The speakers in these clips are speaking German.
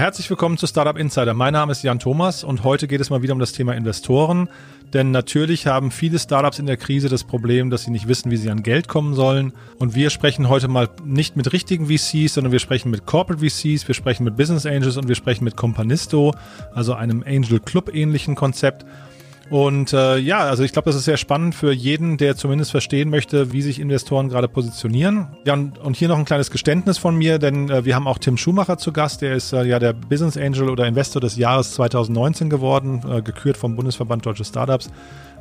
Herzlich willkommen zu Startup Insider. Mein Name ist Jan Thomas und heute geht es mal wieder um das Thema Investoren. Denn natürlich haben viele Startups in der Krise das Problem, dass sie nicht wissen, wie sie an Geld kommen sollen. Und wir sprechen heute mal nicht mit richtigen VCs, sondern wir sprechen mit Corporate VCs, wir sprechen mit Business Angels und wir sprechen mit Companisto, also einem Angel Club ähnlichen Konzept. Und äh, ja, also ich glaube, das ist sehr spannend für jeden, der zumindest verstehen möchte, wie sich Investoren gerade positionieren. Ja, und, und hier noch ein kleines Geständnis von mir, denn äh, wir haben auch Tim Schumacher zu Gast. Der ist äh, ja der Business Angel oder Investor des Jahres 2019 geworden, äh, gekürt vom Bundesverband Deutsche Startups.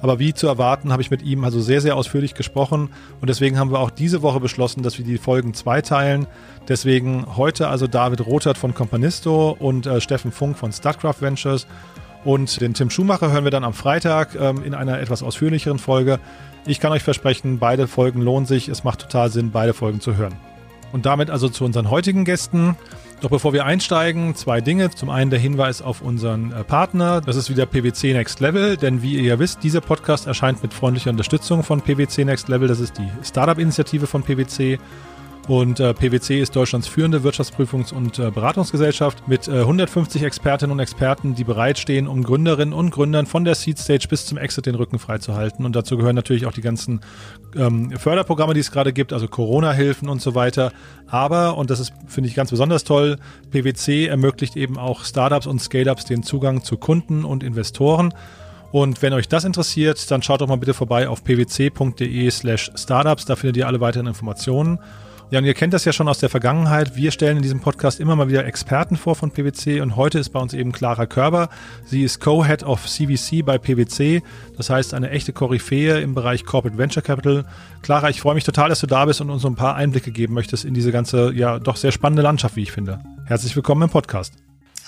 Aber wie zu erwarten, habe ich mit ihm also sehr, sehr ausführlich gesprochen. Und deswegen haben wir auch diese Woche beschlossen, dass wir die Folgen zweiteilen. Deswegen heute also David Rothert von Companisto und äh, Steffen Funk von Startcraft Ventures. Und den Tim Schumacher hören wir dann am Freitag ähm, in einer etwas ausführlicheren Folge. Ich kann euch versprechen, beide Folgen lohnen sich. Es macht total Sinn, beide Folgen zu hören. Und damit also zu unseren heutigen Gästen. Doch bevor wir einsteigen, zwei Dinge. Zum einen der Hinweis auf unseren äh, Partner. Das ist wieder PwC Next Level, denn wie ihr ja wisst, dieser Podcast erscheint mit freundlicher Unterstützung von PwC Next Level. Das ist die Startup-Initiative von PwC. Und äh, PwC ist Deutschlands führende Wirtschaftsprüfungs- und äh, Beratungsgesellschaft mit äh, 150 Expertinnen und Experten, die bereitstehen, um Gründerinnen und Gründern von der Seed Stage bis zum Exit den Rücken freizuhalten. Und dazu gehören natürlich auch die ganzen ähm, Förderprogramme, die es gerade gibt, also Corona-Hilfen und so weiter. Aber, und das ist, finde ich, ganz besonders toll, PwC ermöglicht eben auch Startups und Scale-Ups den Zugang zu Kunden und Investoren. Und wenn euch das interessiert, dann schaut doch mal bitte vorbei auf pwc.de slash startups. Da findet ihr alle weiteren Informationen. Ja, und ihr kennt das ja schon aus der Vergangenheit. Wir stellen in diesem Podcast immer mal wieder Experten vor von PwC und heute ist bei uns eben Clara Körber. Sie ist Co-Head of CVC bei PwC, das heißt eine echte Koryphäe im Bereich Corporate Venture Capital. Clara, ich freue mich total, dass du da bist und uns so ein paar Einblicke geben möchtest in diese ganze, ja, doch sehr spannende Landschaft, wie ich finde. Herzlich willkommen im Podcast.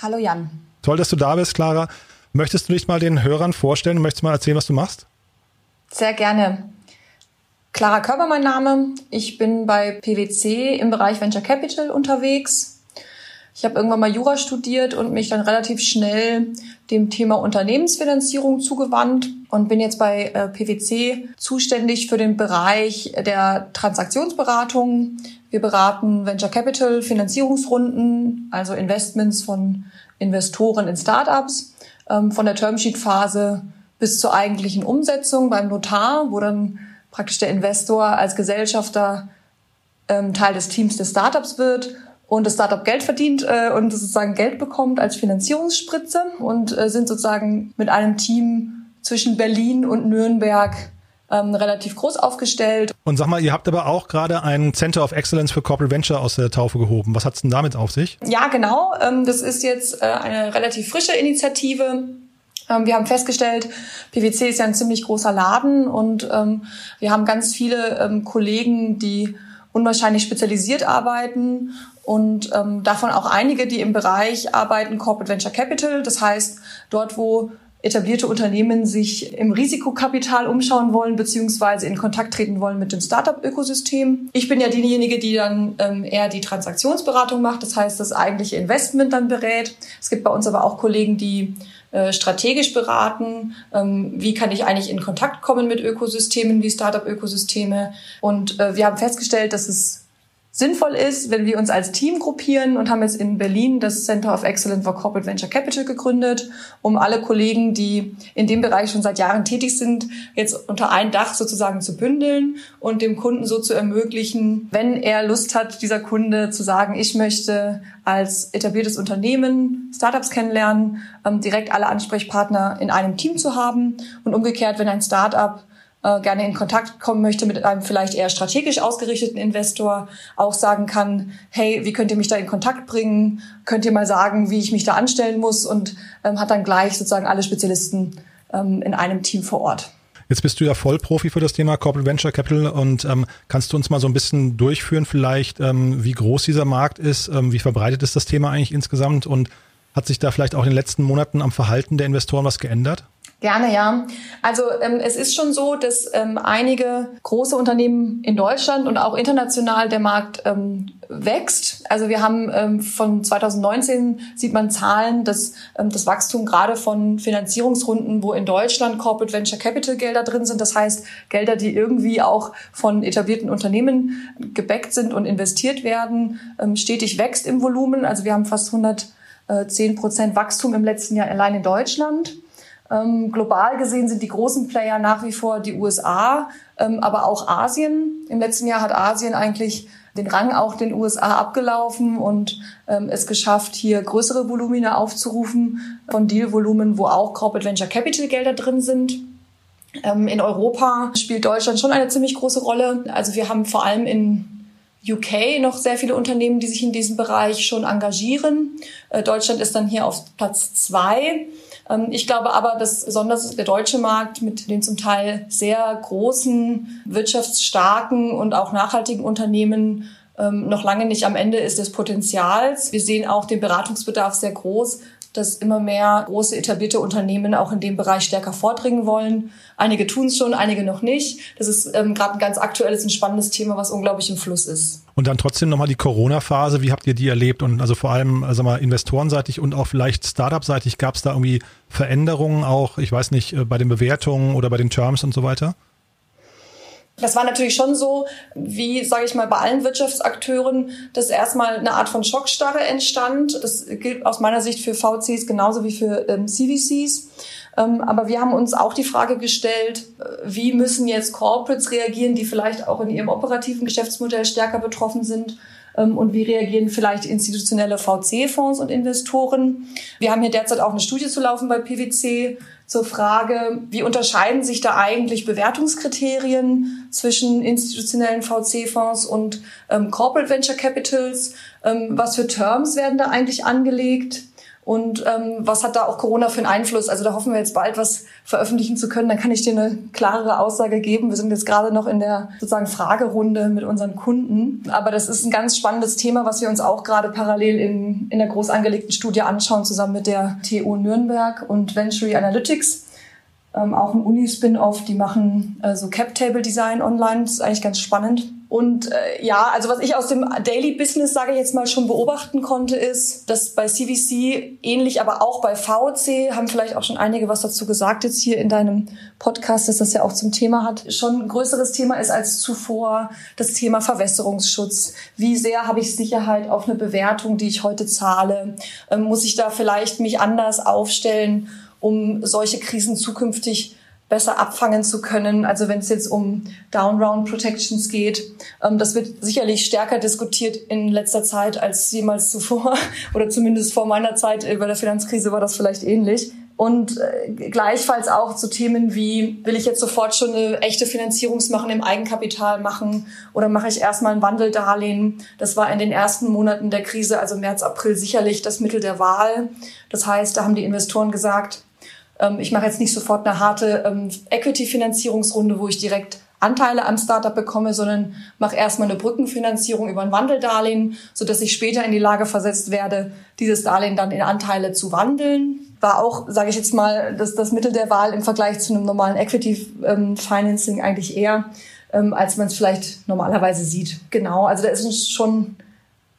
Hallo Jan. Toll, dass du da bist, Clara. Möchtest du dich mal den Hörern vorstellen möchtest mal erzählen, was du machst? Sehr gerne. Clara Körber mein Name. Ich bin bei PwC im Bereich Venture Capital unterwegs. Ich habe irgendwann mal Jura studiert und mich dann relativ schnell dem Thema Unternehmensfinanzierung zugewandt und bin jetzt bei äh, PwC zuständig für den Bereich der Transaktionsberatung. Wir beraten Venture Capital Finanzierungsrunden, also Investments von Investoren in Startups, ähm, von der Termsheet-Phase bis zur eigentlichen Umsetzung beim Notar, wo dann praktisch der Investor als Gesellschafter ähm, Teil des Teams des Startups wird und das Startup Geld verdient äh, und sozusagen Geld bekommt als Finanzierungsspritze und äh, sind sozusagen mit einem Team zwischen Berlin und Nürnberg ähm, relativ groß aufgestellt. Und sag mal, ihr habt aber auch gerade ein Center of Excellence für Corporate Venture aus der Taufe gehoben. Was hat's denn damit auf sich? Ja, genau. Ähm, das ist jetzt äh, eine relativ frische Initiative wir haben festgestellt, PwC ist ja ein ziemlich großer Laden und ähm, wir haben ganz viele ähm, Kollegen, die unwahrscheinlich spezialisiert arbeiten und ähm, davon auch einige, die im Bereich arbeiten Corporate Venture Capital. Das heißt, dort, wo etablierte Unternehmen sich im Risikokapital umschauen wollen beziehungsweise in Kontakt treten wollen mit dem Startup-Ökosystem. Ich bin ja diejenige, die dann ähm, eher die Transaktionsberatung macht, das heißt das eigentliche Investment dann berät. Es gibt bei uns aber auch Kollegen, die äh, strategisch beraten, ähm, wie kann ich eigentlich in Kontakt kommen mit Ökosystemen wie Startup-Ökosysteme. Und äh, wir haben festgestellt, dass es sinnvoll ist, wenn wir uns als Team gruppieren und haben jetzt in Berlin das Center of Excellence for Corporate Venture Capital gegründet, um alle Kollegen, die in dem Bereich schon seit Jahren tätig sind, jetzt unter ein Dach sozusagen zu bündeln und dem Kunden so zu ermöglichen, wenn er Lust hat, dieser Kunde zu sagen, ich möchte als etabliertes Unternehmen Startups kennenlernen, ähm, direkt alle Ansprechpartner in einem Team zu haben und umgekehrt, wenn ein Startup äh, gerne in Kontakt kommen möchte mit einem vielleicht eher strategisch ausgerichteten Investor, auch sagen kann, hey, wie könnt ihr mich da in Kontakt bringen? Könnt ihr mal sagen, wie ich mich da anstellen muss? Und ähm, hat dann gleich sozusagen alle Spezialisten ähm, in einem Team vor Ort. Jetzt bist du ja Vollprofi für das Thema Corporate Venture Capital und ähm, kannst du uns mal so ein bisschen durchführen vielleicht, ähm, wie groß dieser Markt ist, ähm, wie verbreitet ist das Thema eigentlich insgesamt und hat sich da vielleicht auch in den letzten Monaten am Verhalten der Investoren was geändert? Gerne, ja. Also ähm, es ist schon so, dass ähm, einige große Unternehmen in Deutschland und auch international der Markt ähm, wächst. Also wir haben ähm, von 2019 sieht man Zahlen, dass ähm, das Wachstum gerade von Finanzierungsrunden, wo in Deutschland Corporate Venture Capital Gelder drin sind, das heißt Gelder, die irgendwie auch von etablierten Unternehmen gebackt sind und investiert werden, ähm, stetig wächst im Volumen. Also wir haben fast 100 äh, 10 Prozent Wachstum im letzten Jahr allein in Deutschland. Ähm, global gesehen sind die großen Player nach wie vor die USA, ähm, aber auch Asien. Im letzten Jahr hat Asien eigentlich den Rang auch den USA abgelaufen und ähm, es geschafft, hier größere Volumina aufzurufen von Dealvolumen, wo auch Corporate Venture Capital Gelder drin sind. Ähm, in Europa spielt Deutschland schon eine ziemlich große Rolle. Also wir haben vor allem in UK noch sehr viele Unternehmen, die sich in diesem Bereich schon engagieren. Äh, Deutschland ist dann hier auf Platz zwei. Ähm, ich glaube aber, dass besonders der deutsche Markt mit den zum Teil sehr großen, wirtschaftsstarken und auch nachhaltigen Unternehmen ähm, noch lange nicht am Ende ist des Potenzials. Wir sehen auch den Beratungsbedarf sehr groß, dass immer mehr große etablierte Unternehmen auch in dem Bereich stärker vordringen wollen. Einige tun es schon, einige noch nicht. Das ist ähm, gerade ein ganz aktuelles und spannendes Thema, was unglaublich im Fluss ist. Und dann trotzdem nochmal die Corona-Phase. Wie habt ihr die erlebt? Und also vor allem, also mal investorenseitig und auch vielleicht Startup-seitig gab es da irgendwie Veränderungen auch, ich weiß nicht, äh, bei den Bewertungen oder bei den Terms und so weiter? Das war natürlich schon so, wie, sage ich mal, bei allen Wirtschaftsakteuren, dass erstmal eine Art von Schockstarre entstand. Das gilt aus meiner Sicht für VCs genauso wie für ähm, CVCs. Ähm, aber wir haben uns auch die Frage gestellt, äh, wie müssen jetzt Corporates reagieren, die vielleicht auch in ihrem operativen Geschäftsmodell stärker betroffen sind ähm, und wie reagieren vielleicht institutionelle VC-Fonds und Investoren. Wir haben hier derzeit auch eine Studie zu laufen bei PwC zur Frage, wie unterscheiden sich da eigentlich Bewertungskriterien zwischen institutionellen VC-Fonds und ähm, Corporate Venture Capitals? Ähm, was für Terms werden da eigentlich angelegt? Und ähm, was hat da auch Corona für einen Einfluss? Also da hoffen wir jetzt bald was veröffentlichen zu können. Dann kann ich dir eine klarere Aussage geben. Wir sind jetzt gerade noch in der sozusagen Fragerunde mit unseren Kunden. Aber das ist ein ganz spannendes Thema, was wir uns auch gerade parallel in, in der groß angelegten Studie anschauen, zusammen mit der TU Nürnberg und Venture Analytics ähm, auch ein Uni-Spin-Off, die machen äh, so Cap-Table-Design online. Das ist eigentlich ganz spannend. Und äh, ja, also was ich aus dem Daily Business, sage ich jetzt mal, schon beobachten konnte, ist, dass bei CVC ähnlich, aber auch bei VC, haben vielleicht auch schon einige was dazu gesagt jetzt hier in deinem Podcast, dass das ja auch zum Thema hat, schon ein größeres Thema ist als zuvor das Thema Verwässerungsschutz. Wie sehr habe ich Sicherheit auf eine Bewertung, die ich heute zahle? Ähm, muss ich da vielleicht mich anders aufstellen? um solche Krisen zukünftig besser abfangen zu können. Also wenn es jetzt um Down-Round Protections geht, ähm, das wird sicherlich stärker diskutiert in letzter Zeit als jemals zuvor oder zumindest vor meiner Zeit bei der Finanzkrise war das vielleicht ähnlich. Und äh, gleichfalls auch zu Themen wie, will ich jetzt sofort schon eine echte Finanzierungsmachen im Eigenkapital machen oder mache ich erstmal ein Wandeldarlehen? Das war in den ersten Monaten der Krise, also März, April, sicherlich das Mittel der Wahl. Das heißt, da haben die Investoren gesagt, ich mache jetzt nicht sofort eine harte ähm, Equity-Finanzierungsrunde, wo ich direkt Anteile am Startup bekomme, sondern mache erstmal eine Brückenfinanzierung über ein Wandeldarlehen, so dass ich später in die Lage versetzt werde, dieses Darlehen dann in Anteile zu wandeln. War auch, sage ich jetzt mal, das, das Mittel der Wahl im Vergleich zu einem normalen Equity ähm, eigentlich eher, ähm, als man es vielleicht normalerweise sieht. Genau, also da ist uns schon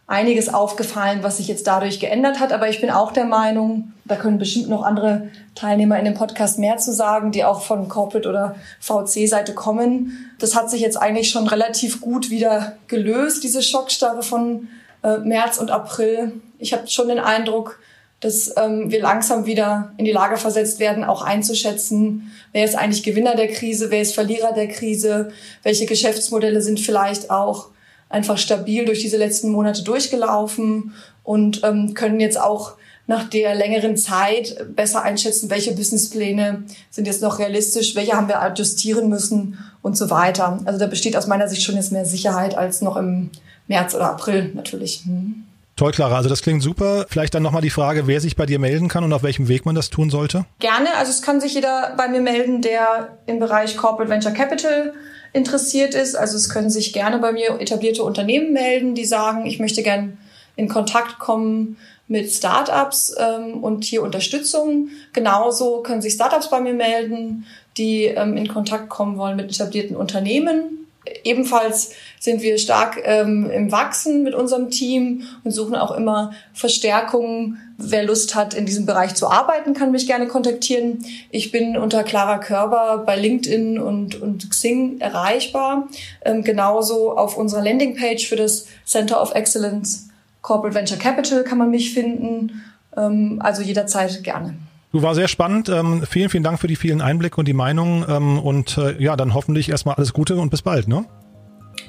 einiges aufgefallen, was sich jetzt dadurch geändert hat. Aber ich bin auch der Meinung, da können bestimmt noch andere Teilnehmer in dem Podcast mehr zu sagen, die auch von Corporate oder VC-Seite kommen. Das hat sich jetzt eigentlich schon relativ gut wieder gelöst, diese Schockstarre von äh, März und April. Ich habe schon den Eindruck, dass ähm, wir langsam wieder in die Lage versetzt werden, auch einzuschätzen, wer ist eigentlich Gewinner der Krise, wer ist Verlierer der Krise, welche Geschäftsmodelle sind vielleicht auch einfach stabil durch diese letzten Monate durchgelaufen und ähm, können jetzt auch nach der längeren Zeit besser einschätzen, welche Businesspläne sind jetzt noch realistisch, welche haben wir adjustieren müssen und so weiter. Also da besteht aus meiner Sicht schon jetzt mehr Sicherheit als noch im März oder April natürlich. Hm. Toll, Clara. Also das klingt super. Vielleicht dann nochmal die Frage, wer sich bei dir melden kann und auf welchem Weg man das tun sollte? Gerne. Also es kann sich jeder bei mir melden, der im Bereich Corporate Venture Capital interessiert ist. Also es können sich gerne bei mir etablierte Unternehmen melden, die sagen, ich möchte gern in Kontakt kommen mit Startups ähm, und hier Unterstützung. Genauso können sich Startups bei mir melden, die ähm, in Kontakt kommen wollen mit etablierten Unternehmen. Ebenfalls sind wir stark ähm, im Wachsen mit unserem Team und suchen auch immer Verstärkung. Wer Lust hat, in diesem Bereich zu arbeiten, kann mich gerne kontaktieren. Ich bin unter Clara Körber bei LinkedIn und, und Xing erreichbar. Ähm, genauso auf unserer Landingpage für das Center of Excellence Corporate Venture Capital kann man mich finden. Ähm, also jederzeit gerne. Du war sehr spannend. Ähm, vielen, vielen Dank für die vielen Einblicke und die Meinungen. Ähm, und äh, ja, dann hoffentlich erstmal alles Gute und bis bald. Ne?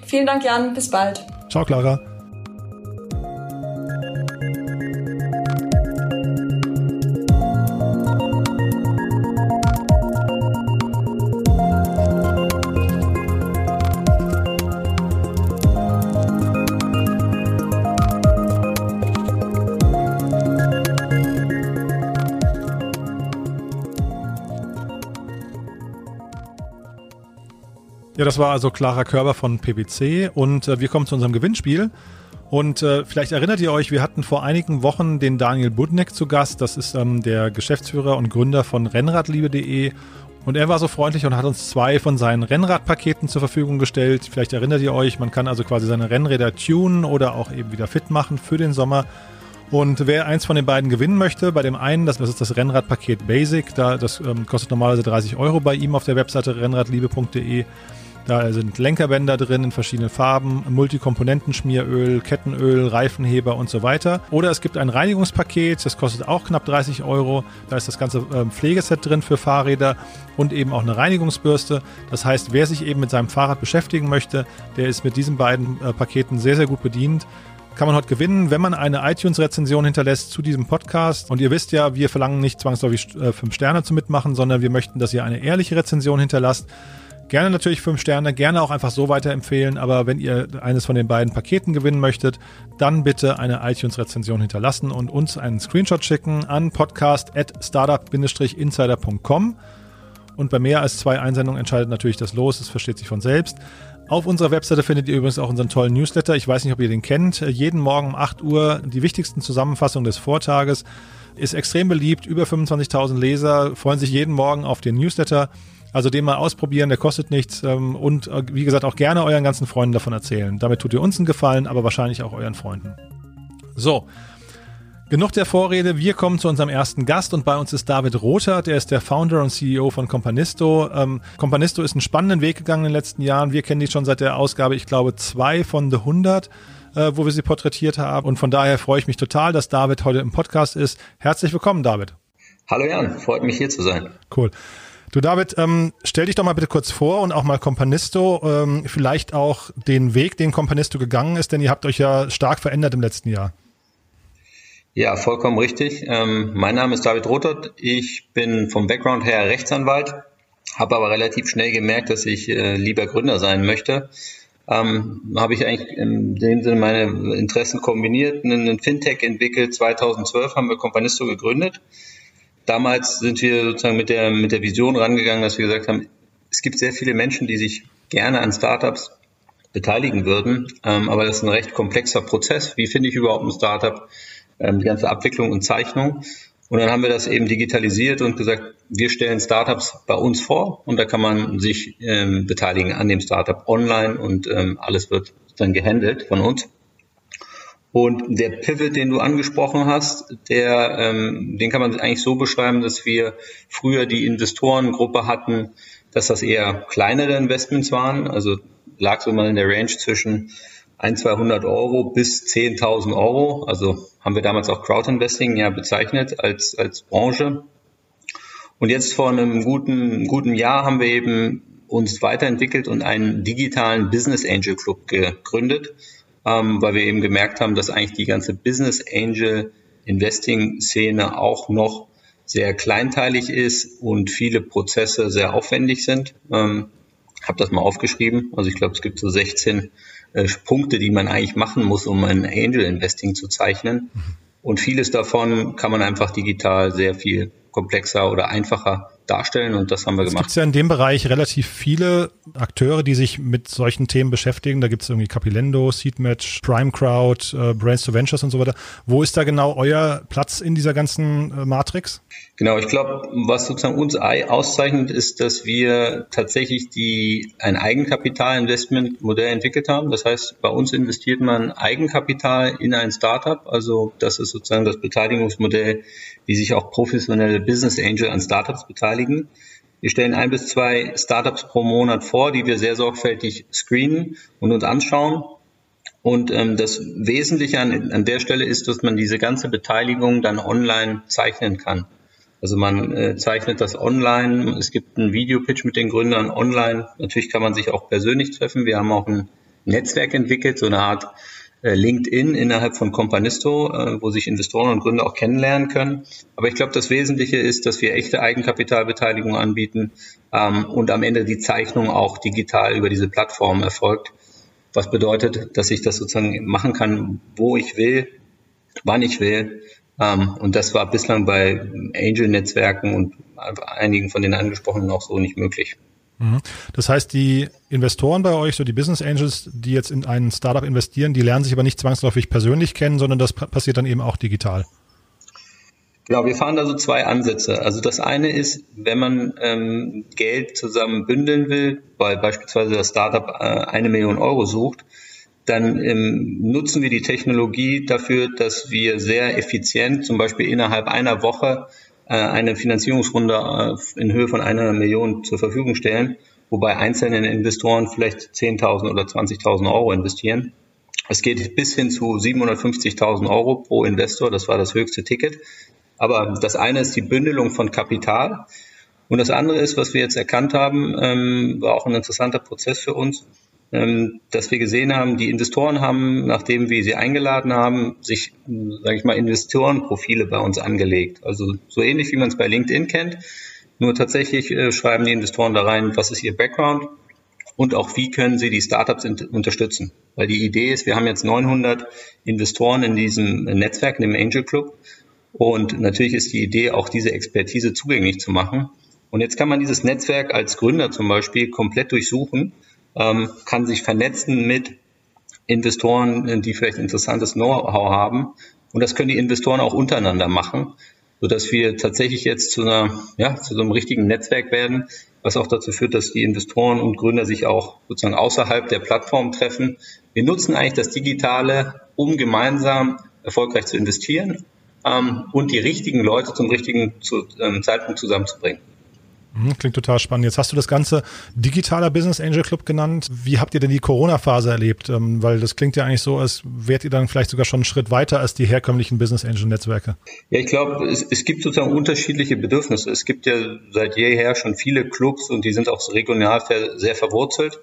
Vielen Dank, Jan. Bis bald. Ciao, Clara. Ja, das war also Clara Körber von PPC und äh, wir kommen zu unserem Gewinnspiel. Und äh, vielleicht erinnert ihr euch, wir hatten vor einigen Wochen den Daniel Budneck zu Gast. Das ist ähm, der Geschäftsführer und Gründer von Rennradliebe.de. Und er war so freundlich und hat uns zwei von seinen Rennradpaketen zur Verfügung gestellt. Vielleicht erinnert ihr euch, man kann also quasi seine Rennräder tunen oder auch eben wieder fit machen für den Sommer. Und wer eins von den beiden gewinnen möchte, bei dem einen, das, das ist das Rennradpaket Basic, da, das ähm, kostet normalerweise 30 Euro bei ihm auf der Webseite rennradliebe.de. Da sind Lenkerbänder drin in verschiedenen Farben, Multikomponentenschmieröl, Kettenöl, Reifenheber und so weiter. Oder es gibt ein Reinigungspaket, das kostet auch knapp 30 Euro. Da ist das ganze ähm, Pflegeset drin für Fahrräder und eben auch eine Reinigungsbürste. Das heißt, wer sich eben mit seinem Fahrrad beschäftigen möchte, der ist mit diesen beiden äh, Paketen sehr, sehr gut bedient kann man heute gewinnen, wenn man eine iTunes-Rezension hinterlässt zu diesem Podcast. Und ihr wisst ja, wir verlangen nicht zwangsläufig äh, fünf Sterne zu mitmachen, sondern wir möchten, dass ihr eine ehrliche Rezension hinterlasst. Gerne natürlich fünf Sterne, gerne auch einfach so weiterempfehlen, aber wenn ihr eines von den beiden Paketen gewinnen möchtet, dann bitte eine iTunes-Rezension hinterlassen und uns einen Screenshot schicken an podcast.startup-insider.com. Und bei mehr als zwei Einsendungen entscheidet natürlich das Los, es versteht sich von selbst. Auf unserer Webseite findet ihr übrigens auch unseren tollen Newsletter. Ich weiß nicht, ob ihr den kennt. Jeden Morgen um 8 Uhr die wichtigsten Zusammenfassungen des Vortages. Ist extrem beliebt. Über 25.000 Leser freuen sich jeden Morgen auf den Newsletter. Also den mal ausprobieren, der kostet nichts ähm, und äh, wie gesagt auch gerne euren ganzen Freunden davon erzählen. Damit tut ihr uns einen Gefallen, aber wahrscheinlich auch euren Freunden. So, genug der Vorrede. Wir kommen zu unserem ersten Gast und bei uns ist David Rother, der ist der Founder und CEO von Companisto. Ähm, Companisto ist einen spannenden Weg gegangen in den letzten Jahren. Wir kennen die schon seit der Ausgabe, ich glaube, zwei von The 100 äh, wo wir sie porträtiert haben. Und von daher freue ich mich total, dass David heute im Podcast ist. Herzlich willkommen, David. Hallo Jan, freut mich hier zu sein. Cool. Du David, ähm, stell dich doch mal bitte kurz vor und auch mal Companisto, ähm, vielleicht auch den Weg, den Companisto gegangen ist, denn ihr habt euch ja stark verändert im letzten Jahr. Ja, vollkommen richtig. Ähm, mein Name ist David Rothert. Ich bin vom Background her Rechtsanwalt, habe aber relativ schnell gemerkt, dass ich äh, lieber Gründer sein möchte. Ähm, habe ich eigentlich in dem Sinne meine Interessen kombiniert, einen Fintech entwickelt. 2012 haben wir Companisto gegründet damals sind wir sozusagen mit der, mit der Vision rangegangen, dass wir gesagt haben, es gibt sehr viele Menschen, die sich gerne an Startups beteiligen würden, ähm, aber das ist ein recht komplexer Prozess. Wie finde ich überhaupt ein Startup? Ähm, die ganze Abwicklung und Zeichnung. Und dann haben wir das eben digitalisiert und gesagt, wir stellen Startups bei uns vor und da kann man sich ähm, beteiligen an dem Startup online und ähm, alles wird dann gehandelt von uns. Und der Pivot, den du angesprochen hast, der, ähm, den kann man eigentlich so beschreiben, dass wir früher die Investorengruppe hatten, dass das eher kleinere Investments waren. Also lag so mal in der Range zwischen 1, 200 Euro bis 10.000 Euro. Also haben wir damals auch Crowdinvesting ja bezeichnet als, als Branche. Und jetzt vor einem guten, guten Jahr haben wir eben uns weiterentwickelt und einen digitalen Business Angel Club gegründet ähm, weil wir eben gemerkt haben, dass eigentlich die ganze Business Angel Investing Szene auch noch sehr kleinteilig ist und viele Prozesse sehr aufwendig sind. Ähm, habe das mal aufgeschrieben. Also ich glaube, es gibt so 16 äh, Punkte, die man eigentlich machen muss, um ein Angel Investing zu zeichnen. Mhm. Und vieles davon kann man einfach digital sehr viel komplexer oder einfacher darstellen und das haben wir es gemacht. Es gibt ja in dem Bereich relativ viele Akteure, die sich mit solchen Themen beschäftigen. Da gibt es irgendwie Capilendo, Seedmatch, Prime Crowd, äh, Brains to Ventures und so weiter. Wo ist da genau euer Platz in dieser ganzen äh, Matrix? Genau, ich glaube, was sozusagen uns auszeichnet, ist, dass wir tatsächlich die ein Eigenkapitalinvestmentmodell entwickelt haben. Das heißt, bei uns investiert man Eigenkapital in ein Startup. Also das ist sozusagen das Beteiligungsmodell, wie sich auch professionelle Business Angel an Startups beteiligen. Wir stellen ein bis zwei Startups pro Monat vor, die wir sehr sorgfältig screenen und uns anschauen Und ähm, das Wesentliche an, an der Stelle ist, dass man diese ganze Beteiligung dann online zeichnen kann. Also man äh, zeichnet das online. Es gibt einen Videopitch mit den Gründern online. Natürlich kann man sich auch persönlich treffen. Wir haben auch ein Netzwerk entwickelt, so eine Art LinkedIn innerhalb von Companisto, äh, wo sich Investoren und Gründer auch kennenlernen können. Aber ich glaube, das Wesentliche ist, dass wir echte Eigenkapitalbeteiligung anbieten ähm, und am Ende die Zeichnung auch digital über diese Plattform erfolgt. Was bedeutet, dass ich das sozusagen machen kann, wo ich will, wann ich will. Ähm, und das war bislang bei Angel-Netzwerken und einigen von den angesprochenen auch so nicht möglich. Mhm. Das heißt, die Investoren bei euch, so die Business Angels, die jetzt in ein Startup investieren, die lernen sich aber nicht zwangsläufig persönlich kennen, sondern das passiert dann eben auch digital. Genau, wir fahren da so zwei Ansätze. Also das eine ist, wenn man ähm, Geld zusammen bündeln will, weil beispielsweise das Startup äh, eine Million Euro sucht, dann ähm, nutzen wir die Technologie dafür, dass wir sehr effizient, zum Beispiel innerhalb einer Woche, eine Finanzierungsrunde äh, in Höhe von einer Million zur Verfügung stellen, wobei einzelne Investoren vielleicht 10.000 oder 20.000 Euro investieren. Es geht bis hin zu 750.000 Euro pro Investor, das war das höchste Ticket. Aber das eine ist die Bündelung von Kapital und das andere ist, was wir jetzt erkannt haben, ähm, war auch ein interessanter Prozess für uns, dass wir gesehen haben, die Investoren haben, nachdem wir sie eingeladen haben, sich, sage ich mal, Investorenprofile bei uns angelegt. Also so ähnlich wie man es bei LinkedIn kennt. Nur tatsächlich äh, schreiben die Investoren da rein, was ist ihr Background und auch wie können sie die Startups unterstützen. Weil die Idee ist, wir haben jetzt 900 Investoren in diesem Netzwerk, in dem Angel Club. Und natürlich ist die Idee, auch diese Expertise zugänglich zu machen. Und jetzt kann man dieses Netzwerk als Gründer zum Beispiel komplett durchsuchen ähm, kann sich vernetzen mit Investoren, die vielleicht interessantes Know-how haben. Und das können die Investoren auch untereinander machen, sodass wir tatsächlich jetzt zu einer, ja, zu so einem richtigen Netzwerk werden, was auch dazu führt, dass die Investoren und Gründer sich auch sozusagen außerhalb der Plattform treffen. Wir nutzen eigentlich das Digitale, um gemeinsam erfolgreich zu investieren ähm, und die richtigen Leute zum richtigen zu, ähm, Zeitpunkt zusammenzubringen. Mhm, klingt total spannend. Jetzt hast du das Ganze digitaler Business Angel Club genannt. Wie habt ihr denn die Corona-Phase erlebt? Ähm, weil das klingt ja eigentlich so, als wärt ihr dann vielleicht sogar schon einen Schritt weiter als die herkömmlichen Business Angel Netzwerke. Ja, ich glaube, es, es gibt sozusagen unterschiedliche Bedürfnisse. Es gibt ja seit jeher schon viele Clubs und die sind auch regional sehr verwurzelt.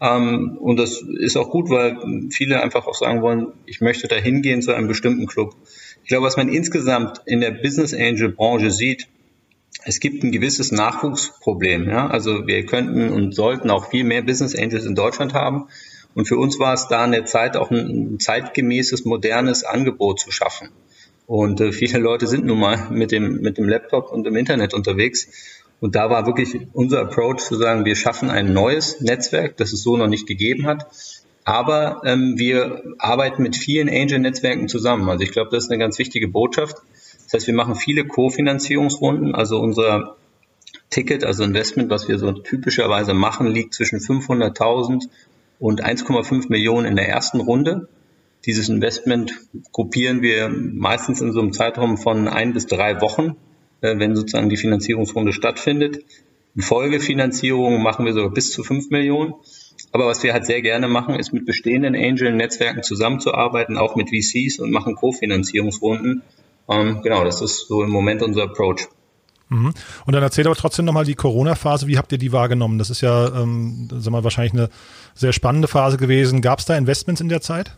Ähm, und das ist auch gut, weil viele einfach auch sagen wollen, ich möchte da hingehen zu einem bestimmten Club. Ich glaube, was man insgesamt in der Business Angel Branche sieht, es gibt ein gewisses Nachwuchsproblem. Ja? Also wir könnten und sollten auch viel mehr Business Angels in Deutschland haben. Und für uns war es da in der Zeit auch ein zeitgemäßes, modernes Angebot zu schaffen. Und äh, viele Leute sind nun mal mit dem, mit dem Laptop und im Internet unterwegs. Und da war wirklich unser Approach zu sagen, wir schaffen ein neues Netzwerk, das es so noch nicht gegeben hat. Aber ähm, wir arbeiten mit vielen Angel-Netzwerken zusammen. Also ich glaube, das ist eine ganz wichtige Botschaft. Das heißt, wir machen viele Kofinanzierungsrunden. Also unser Ticket, also Investment, was wir so typischerweise machen, liegt zwischen 500.000 und 1,5 Millionen in der ersten Runde. Dieses Investment gruppieren wir meistens in so einem Zeitraum von ein bis drei Wochen, äh, wenn sozusagen die Finanzierungsrunde stattfindet. In Folgefinanzierung machen wir sogar bis zu 5 Millionen. Aber was wir halt sehr gerne machen, ist mit bestehenden Angel-Netzwerken zusammenzuarbeiten, auch mit VCs und machen Kofinanzierungsrunden, ähm, genau, das ist so im Moment unser Approach. Mhm. Und dann erzählt aber trotzdem nochmal die Corona-Phase. Wie habt ihr die wahrgenommen? Das ist ja, ähm, sagen wir, wahrscheinlich eine sehr spannende Phase gewesen. Gab es da Investments in der Zeit?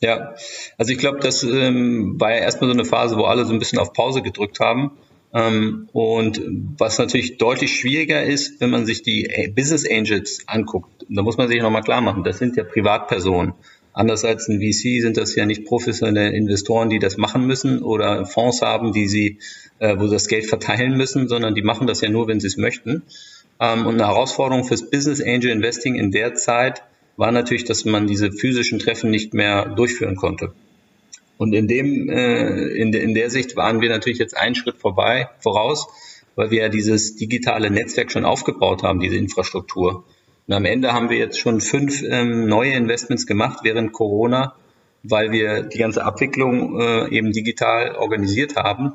Ja, also ich glaube, das ähm, war ja erstmal so eine Phase, wo alle so ein bisschen auf Pause gedrückt haben. Ähm, und was natürlich deutlich schwieriger ist, wenn man sich die Business Angels anguckt, da muss man sich nochmal klar machen, das sind ja Privatpersonen. Anders als ein VC sind das ja nicht professionelle Investoren, die das machen müssen oder Fonds haben, die sie, äh, wo sie das Geld verteilen müssen, sondern die machen das ja nur, wenn sie es möchten. Ähm, und eine Herausforderung fürs Business Angel Investing in der Zeit war natürlich, dass man diese physischen Treffen nicht mehr durchführen konnte. Und in dem, äh, in, de, in der Sicht waren wir natürlich jetzt einen Schritt vorbei, voraus, weil wir ja dieses digitale Netzwerk schon aufgebaut haben, diese Infrastruktur. Und am Ende haben wir jetzt schon fünf ähm, neue Investments gemacht während Corona, weil wir die ganze Abwicklung äh, eben digital organisiert haben.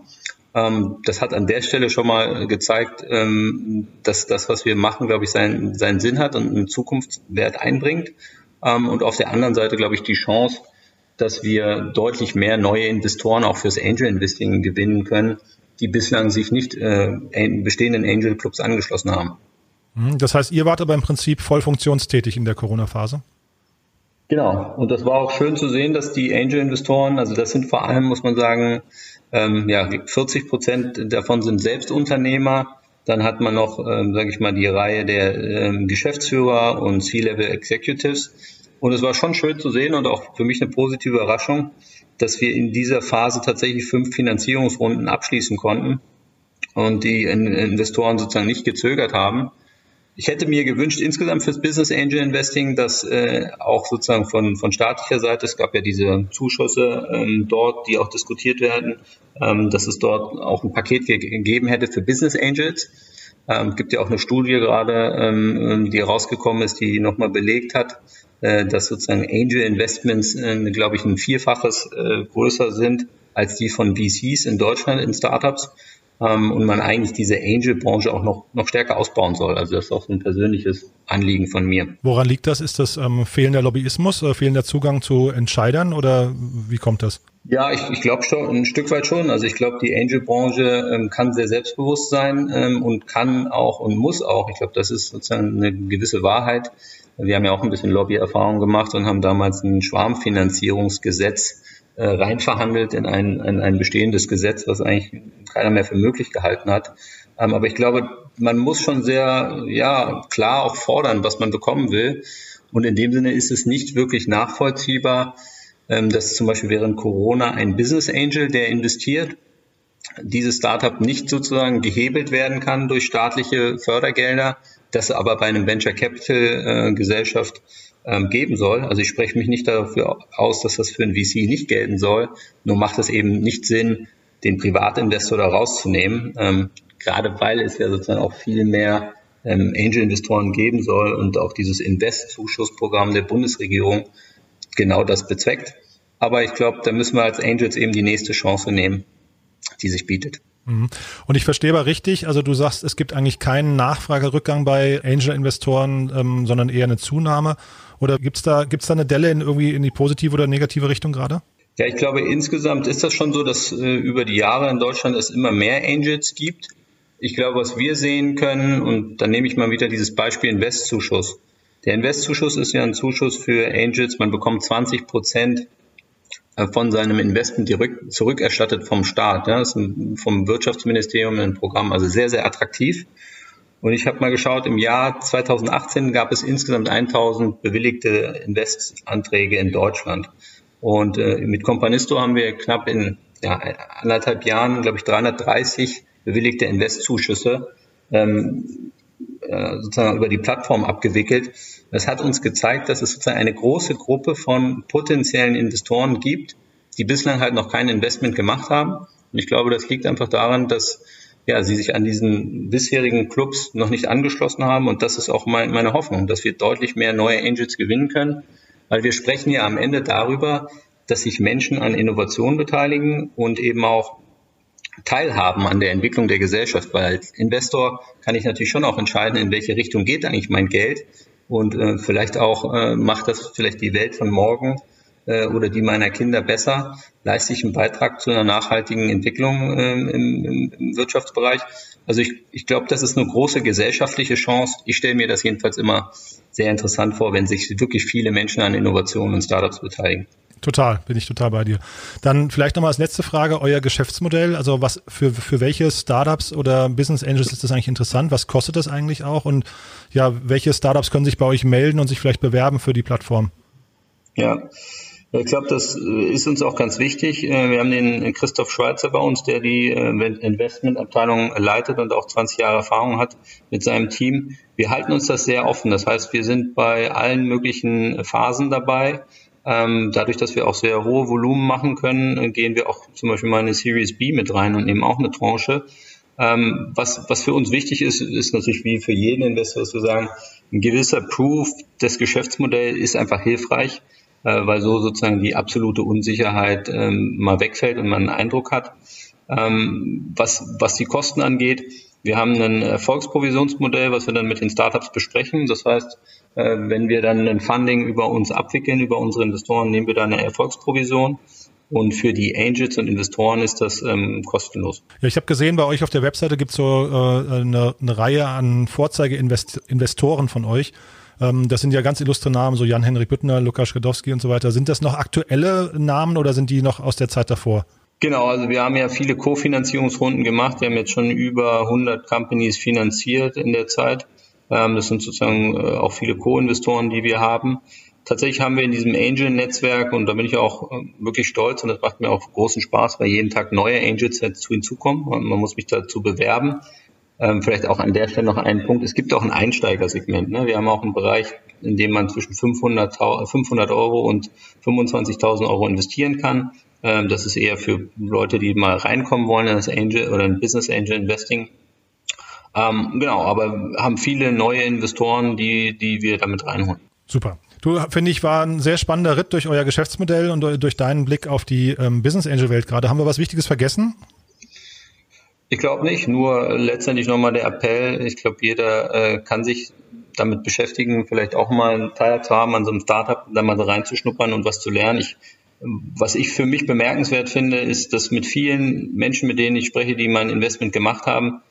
Ähm, das hat an der Stelle schon mal gezeigt, ähm, dass das, was wir machen, glaube ich, seinen, seinen Sinn hat und einen Zukunftswert einbringt. Ähm, und auf der anderen Seite, glaube ich, die Chance, dass wir deutlich mehr neue Investoren auch fürs Angel Investing gewinnen können, die bislang sich nicht äh, bestehenden Angel Clubs angeschlossen haben. Mhm. Das heißt, ihr wart aber im Prinzip voll funktionstätig in der Corona-Phase? Genau. Und das war auch schön zu sehen, dass die Angel-Investoren, also das sind vor allem, muss man sagen, ähm, ja, 40 Prozent davon sind Selbstunternehmer. Dann hat man noch, ähm, sage ich mal, die Reihe der ähm, Geschäftsführer und C-Level Executives. Und es war schon schön zu sehen und auch für mich eine positive Überraschung, dass wir in dieser Phase tatsächlich fünf Finanzierungsrunden abschließen konnten und die Investoren sozusagen nicht gezögert haben. Ich hätte mir gewünscht, insgesamt fürs Business Angel Investing, dass äh, auch sozusagen von, von staatlicher Seite, es gab ja diese Zuschüsse ähm, dort, die auch diskutiert werden, ähm, dass es dort auch ein Paket gegeben hätte für Business Angels. Ähm, gibt ja auch eine Studie gerade, ähm, die rausgekommen ist, die nochmal belegt hat, äh, dass sozusagen Angel Investments, äh, glaube ich, ein Vierfaches äh, größer sind als die von VCs in Deutschland in Startups ähm, und man eigentlich diese Angel-Branche auch noch, noch stärker ausbauen soll. Also das ist auch so ein persönliches Anliegen von mir. Woran liegt das? Ist das ähm, fehlender Lobbyismus, äh, fehlender Zugang zu Entscheidern oder wie kommt das? Ja, ich, ich glaube schon, ein Stück weit schon. Also ich glaube, die Angel-Branche ähm, kann sehr selbstbewusst sein ähm, und kann auch und muss auch. Ich glaube, das ist sozusagen eine gewisse Wahrheit. Wir haben ja auch ein bisschen Lobbyerfahrung gemacht und haben damals ein Schwarmfinanzierungsgesetz äh, rein verhandelt in ein, in ein bestehendes Gesetz, was eigentlich keiner mehr für möglich gehalten hat. Ähm, aber ich glaube, man muss schon sehr ja, klar auch fordern, was man bekommen will. Und in dem Sinne ist es nicht wirklich nachvollziehbar, ähm, dass zum Beispiel während Corona ein Business Angel, der investiert, dieses Startup nicht sozusagen gehebelt werden kann durch staatliche Fördergelder, das aber bei einem Venture Capital äh, Gesellschaft ähm, geben soll. Also ich spreche mich nicht dafür aus, dass das für ein VC nicht gelten soll. Nur macht es eben nicht Sinn, den Privatinvestor da rauszunehmen, ähm, gerade weil es ja sozusagen auch viel mehr ähm, Angel-Investoren geben soll und auch dieses Invest-Zuschussprogramm der Bundesregierung genau das bezweckt. Aber ich glaube, da müssen wir als Angels eben die nächste Chance nehmen, die sich bietet. Mhm. Und ich verstehe aber richtig, also du sagst, es gibt eigentlich keinen Nachfragerückgang bei Angel-Investoren, ähm, sondern eher eine Zunahme. Oder gibt's da, gibt's da eine Delle in irgendwie in die positive oder negative Richtung gerade? Ja, ich glaube, insgesamt ist das schon so, dass äh, über die Jahre in Deutschland es immer mehr Angels gibt. Ich glaube, was wir sehen können, und dann nehme ich mal wieder dieses Beispiel Investzuschuss. Der Investzuschuss ist ja ein Zuschuss für Angels. Man bekommt 20 Prozent äh, von seinem Investment direkt zurückerstattet vom Staat. Ja, das ist vom Wirtschaftsministerium ein Programm, also sehr, sehr attraktiv. Und ich habe mal geschaut, im Jahr 2018 gab es insgesamt 1000 bewilligte Investanträge in Deutschland. Und äh, mit Companisto haben wir knapp in ja, anderthalb Jahren, glaube ich, 330 bewilligte Investzuschüsse ähm, äh, sozusagen über die Plattform abgewickelt. Das hat uns gezeigt, dass es sozusagen eine große Gruppe von potenziellen Investoren gibt, die bislang halt noch kein Investment gemacht haben. Und ich glaube, das liegt einfach daran, dass ja, sie sich an diesen bisherigen Clubs noch nicht angeschlossen haben. Und das ist auch mein, meine Hoffnung, dass wir deutlich mehr neue Angels gewinnen können, weil wir sprechen ja am Ende darüber, dass sich Menschen an Innovation beteiligen und eben auch teilhaben an der Entwicklung der Gesellschaft, weil als Investor kann ich natürlich schon auch entscheiden, in welche Richtung geht eigentlich mein Geld. Und äh, vielleicht auch äh, macht das vielleicht die Welt von morgen äh, oder die meiner Kinder besser, leiste ich einen Beitrag zu einer nachhaltigen Entwicklung äh, im, im, im Wirtschaftsbereich. Also ich, ich glaube, das ist eine große gesellschaftliche Chance. Ich stelle mir das jedenfalls immer sehr interessant vor, wenn sich wirklich viele Menschen an Innovationen und Startups beteiligen. Total, bin ich total bei dir. Dann vielleicht nochmal als letzte Frage, euer Geschäftsmodell, also was für, für welche Startups oder Business Angels ist das eigentlich interessant? Was kostet das eigentlich auch? Und ja, welche Startups können sich bei euch melden und sich vielleicht bewerben für die Plattform? Ja, ich glaube, das äh, ist uns auch ganz wichtig. Äh, wir haben den Christoph Schweizer bei uns, der die äh, Investmentabteilung leitet und auch 20 Jahre Erfahrung hat mit seinem Team. Wir halten uns das sehr offen. Das heißt, wir sind bei allen möglichen Phasen dabei. Ähm, dadurch, dass wir auch sehr hohe Volumen machen können, gehen wir auch zum Beispiel mal in eine Series B mit rein und nehmen auch eine Tranche. Ähm, was, was für uns wichtig ist, ist natürlich wie für jeden Investor, wir sagen, ein gewisser Proof des Geschäftsmodells ist einfach hilfreich äh, weil so sozusagen die absolute Unsicherheit ähm, mal wegfällt und man einen Eindruck hat. Ähm, was, was die Kosten angeht, Wir haben ein Erfolgsprovisionsmodell, was wir dann mit den Startups besprechen. Das heißt, äh, wenn wir dann ein Funding über uns abwickeln, über unsere Investoren, nehmen wir dann eine Erfolgsprovision. Und für die Angels und Investoren ist das ähm, kostenlos. Ja, ich habe gesehen, bei euch auf der Webseite gibt es so äh, eine, eine Reihe an Vorzeige-Investoren von euch. Ähm, das sind ja ganz illustre Namen, so Jan-Henrik Büttner, Lukas Schadowski und so weiter. Sind das noch aktuelle Namen oder sind die noch aus der Zeit davor? Genau, also wir haben ja viele Kofinanzierungsrunden gemacht. Wir haben jetzt schon über 100 Companies finanziert in der Zeit. Ähm, das sind sozusagen äh, auch viele Co-Investoren, die wir haben. Tatsächlich haben wir in diesem Angel-Netzwerk, und da bin ich auch äh, wirklich stolz und das macht mir auch großen Spaß, weil jeden Tag neue Angels zu hinzukommen und man muss mich dazu bewerben. Ähm, vielleicht auch an der Stelle noch einen Punkt. Es gibt auch ein Einsteigersegment. Ne? Wir haben auch einen Bereich, in dem man zwischen 500, 500 Euro und 25.000 Euro investieren kann. Ähm, das ist eher für Leute, die mal reinkommen wollen in das Angel oder ein Business Angel Investing. Ähm, genau, aber haben viele neue Investoren, die, die wir damit reinholen. Super. Du, finde ich, war ein sehr spannender Ritt durch euer Geschäftsmodell und durch deinen Blick auf die ähm, Business Angel Welt gerade. Haben wir was Wichtiges vergessen? Ich glaube nicht, nur letztendlich nochmal der Appell. Ich glaube, jeder äh, kann sich damit beschäftigen, vielleicht auch mal einen Teil zu haben an so einem Startup, da mal reinzuschnuppern und was zu lernen. Ich, was ich für mich bemerkenswert finde, ist, dass mit vielen Menschen, mit denen ich spreche, die mein Investment gemacht haben,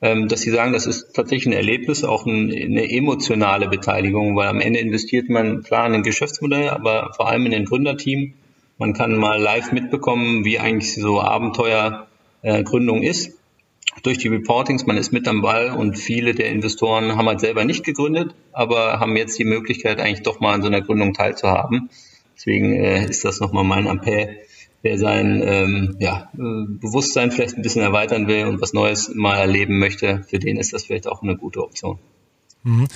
ähm, dass sie sagen, das ist tatsächlich ein Erlebnis, auch ein, eine emotionale Beteiligung, weil am Ende investiert man klar in ein Geschäftsmodell, aber vor allem in ein Gründerteam. Man kann mal live mitbekommen, wie eigentlich so Abenteuergründung äh, ist. Durch die Reportings, man ist mit am Ball und viele der Investoren haben halt selber nicht gegründet, aber haben jetzt die Möglichkeit, eigentlich doch mal an so einer Gründung teilzuhaben. Deswegen äh, ist das nochmal mein Appell, wer sein ähm, ja, äh, Bewusstsein vielleicht ein bisschen erweitern will und was Neues mal erleben möchte, für den ist das vielleicht auch eine gute Option. Mhm.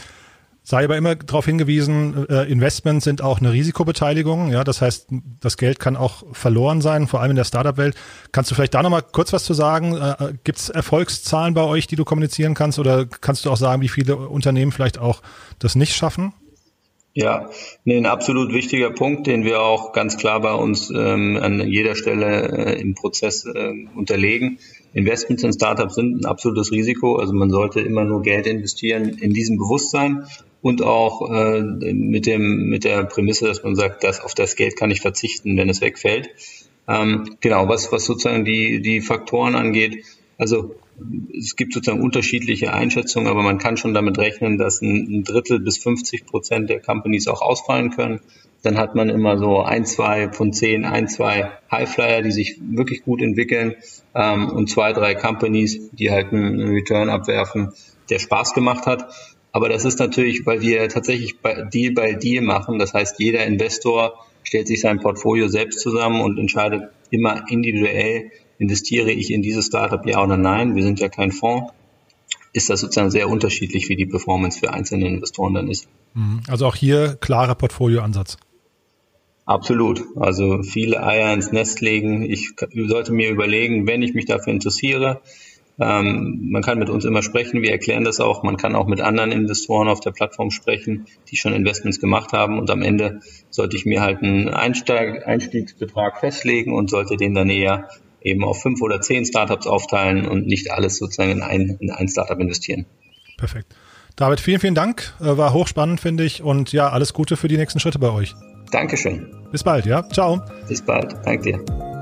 Sei aber immer darauf hingewiesen, äh, Investments sind auch eine Risikobeteiligung. Ja, das heißt, das Geld kann auch verloren sein, vor allem in der Startup-Welt. Kannst du vielleicht da nochmal kurz was zu sagen? Äh, äh Gibt es Erfolgszahlen bei euch, die du kommunizieren kannst? Oder kannst du auch sagen, wie viele Unternehmen vielleicht auch das nicht schaffen? Ja, nee, ein absolut wichtiger Punkt, den wir auch ganz klar bei uns ähm, an jeder Stelle äh, im Prozess äh, unterlegen. Investments in Startups sind ein absolutes Risiko. Also man sollte immer nur Geld investieren in diesem Bewusstsein und auch äh, mit dem mit der Prämisse, dass man sagt, dass auf das Geld kann ich verzichten, wenn es wegfällt. Ähm, genau, was was sozusagen die die Faktoren angeht. Also es gibt sozusagen unterschiedliche Einschätzungen, aber man kann schon damit rechnen, dass ein, Drittel bis 50 Prozent der Companies auch ausfallen können. Dann hat man immer so ein, zwei von zehn, ein, zwei Highflyer, die sich wirklich gut entwickeln ähm, und zwei, drei Companies, die halt einen Return abwerfen, der Spaß gemacht hat. Aber das ist natürlich, weil wir tatsächlich Deal by Deal machen. Das heißt, jeder Investor stellt sich sein Portfolio selbst zusammen und entscheidet immer individuell, investiere ich in dieses Startup ja oder nein? Wir sind ja kein Fonds. Ist das sozusagen sehr unterschiedlich, wie die Performance für einzelne Investoren dann ist. Mhm. Also auch hier klarer Portfolioansatz. Absolut. Also viele Eier ins Nest legen. Ich sollte mir überlegen, wenn ich mich dafür interessiere, ähm, man kann mit uns immer sprechen, wir erklären das auch. Man kann auch mit anderen Investoren auf der Plattform sprechen, die schon Investments gemacht haben. Und am Ende sollte ich mir halt einen Einsteig Einstiegsbetrag festlegen und sollte den dann eher eben auf fünf oder zehn Startups aufteilen und nicht alles sozusagen in ein, in ein Startup investieren. Perfekt. David, vielen, vielen Dank. Äh, war hochspannend, finde ich. Und ja, alles Gute für die nächsten Schritte bei euch. Dankeschön. Bis bald, ja. Ciao. Bis bald. Danke dir.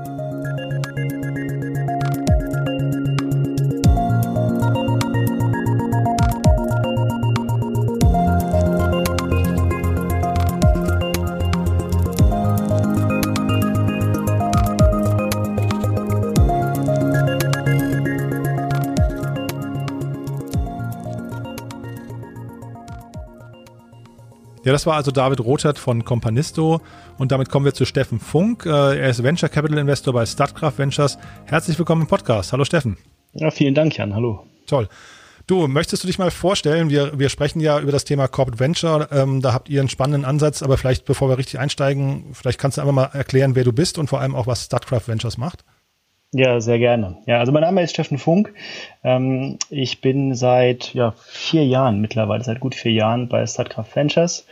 Ja, das war also David Rothert von Companisto und damit kommen wir zu Steffen Funk. Äh, er ist Venture Capital Investor bei Startcraft Ventures. Herzlich willkommen im Podcast. Hallo Steffen. Ja, vielen Dank, Jan. Hallo. Toll. Du, möchtest du dich mal vorstellen? Wir, wir sprechen ja über das Thema Corporate Venture. Ähm, da habt ihr einen spannenden Ansatz, aber vielleicht, bevor wir richtig einsteigen, vielleicht kannst du einfach mal erklären, wer du bist und vor allem auch, was Startcraft Ventures macht. Ja, sehr gerne. Ja, also mein Name ist Steffen Funk. Ähm, ich bin seit ja, vier Jahren mittlerweile, seit gut vier Jahren bei Startcraft Ventures.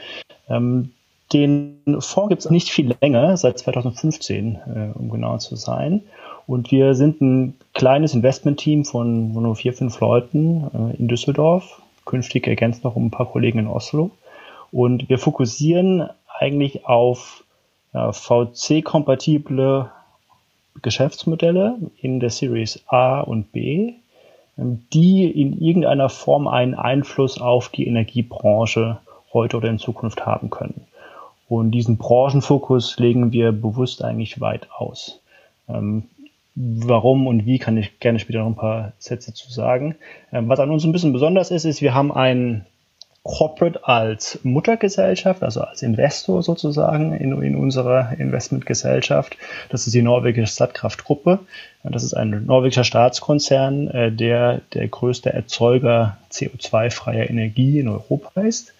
Ähm, den Fonds gibt es nicht viel länger, seit 2015, äh, um genau zu sein. Und wir sind ein kleines Investmentteam von nur vier, fünf Leuten äh, in Düsseldorf, künftig ergänzt noch um ein paar Kollegen in Oslo. Und wir fokussieren eigentlich auf ja, VC-kompatible Geschäftsmodelle in der Series A und B, ähm, die in irgendeiner Form einen Einfluss auf die Energiebranche heute oder in Zukunft haben können. Und diesen Branchenfokus legen wir bewusst eigentlich weit aus. Ähm, warum und wie kann ich gerne später noch ein paar Sätze zu sagen. Ähm, was an uns ein bisschen besonders ist, ist, wir haben ein Corporate als Muttergesellschaft, also als Investor sozusagen in, in unserer Investmentgesellschaft. Das ist die norwegische Statkraft-Gruppe. Das ist ein norwegischer Staatskonzern, äh, der der größte Erzeuger CO2-freier Energie in Europa ist.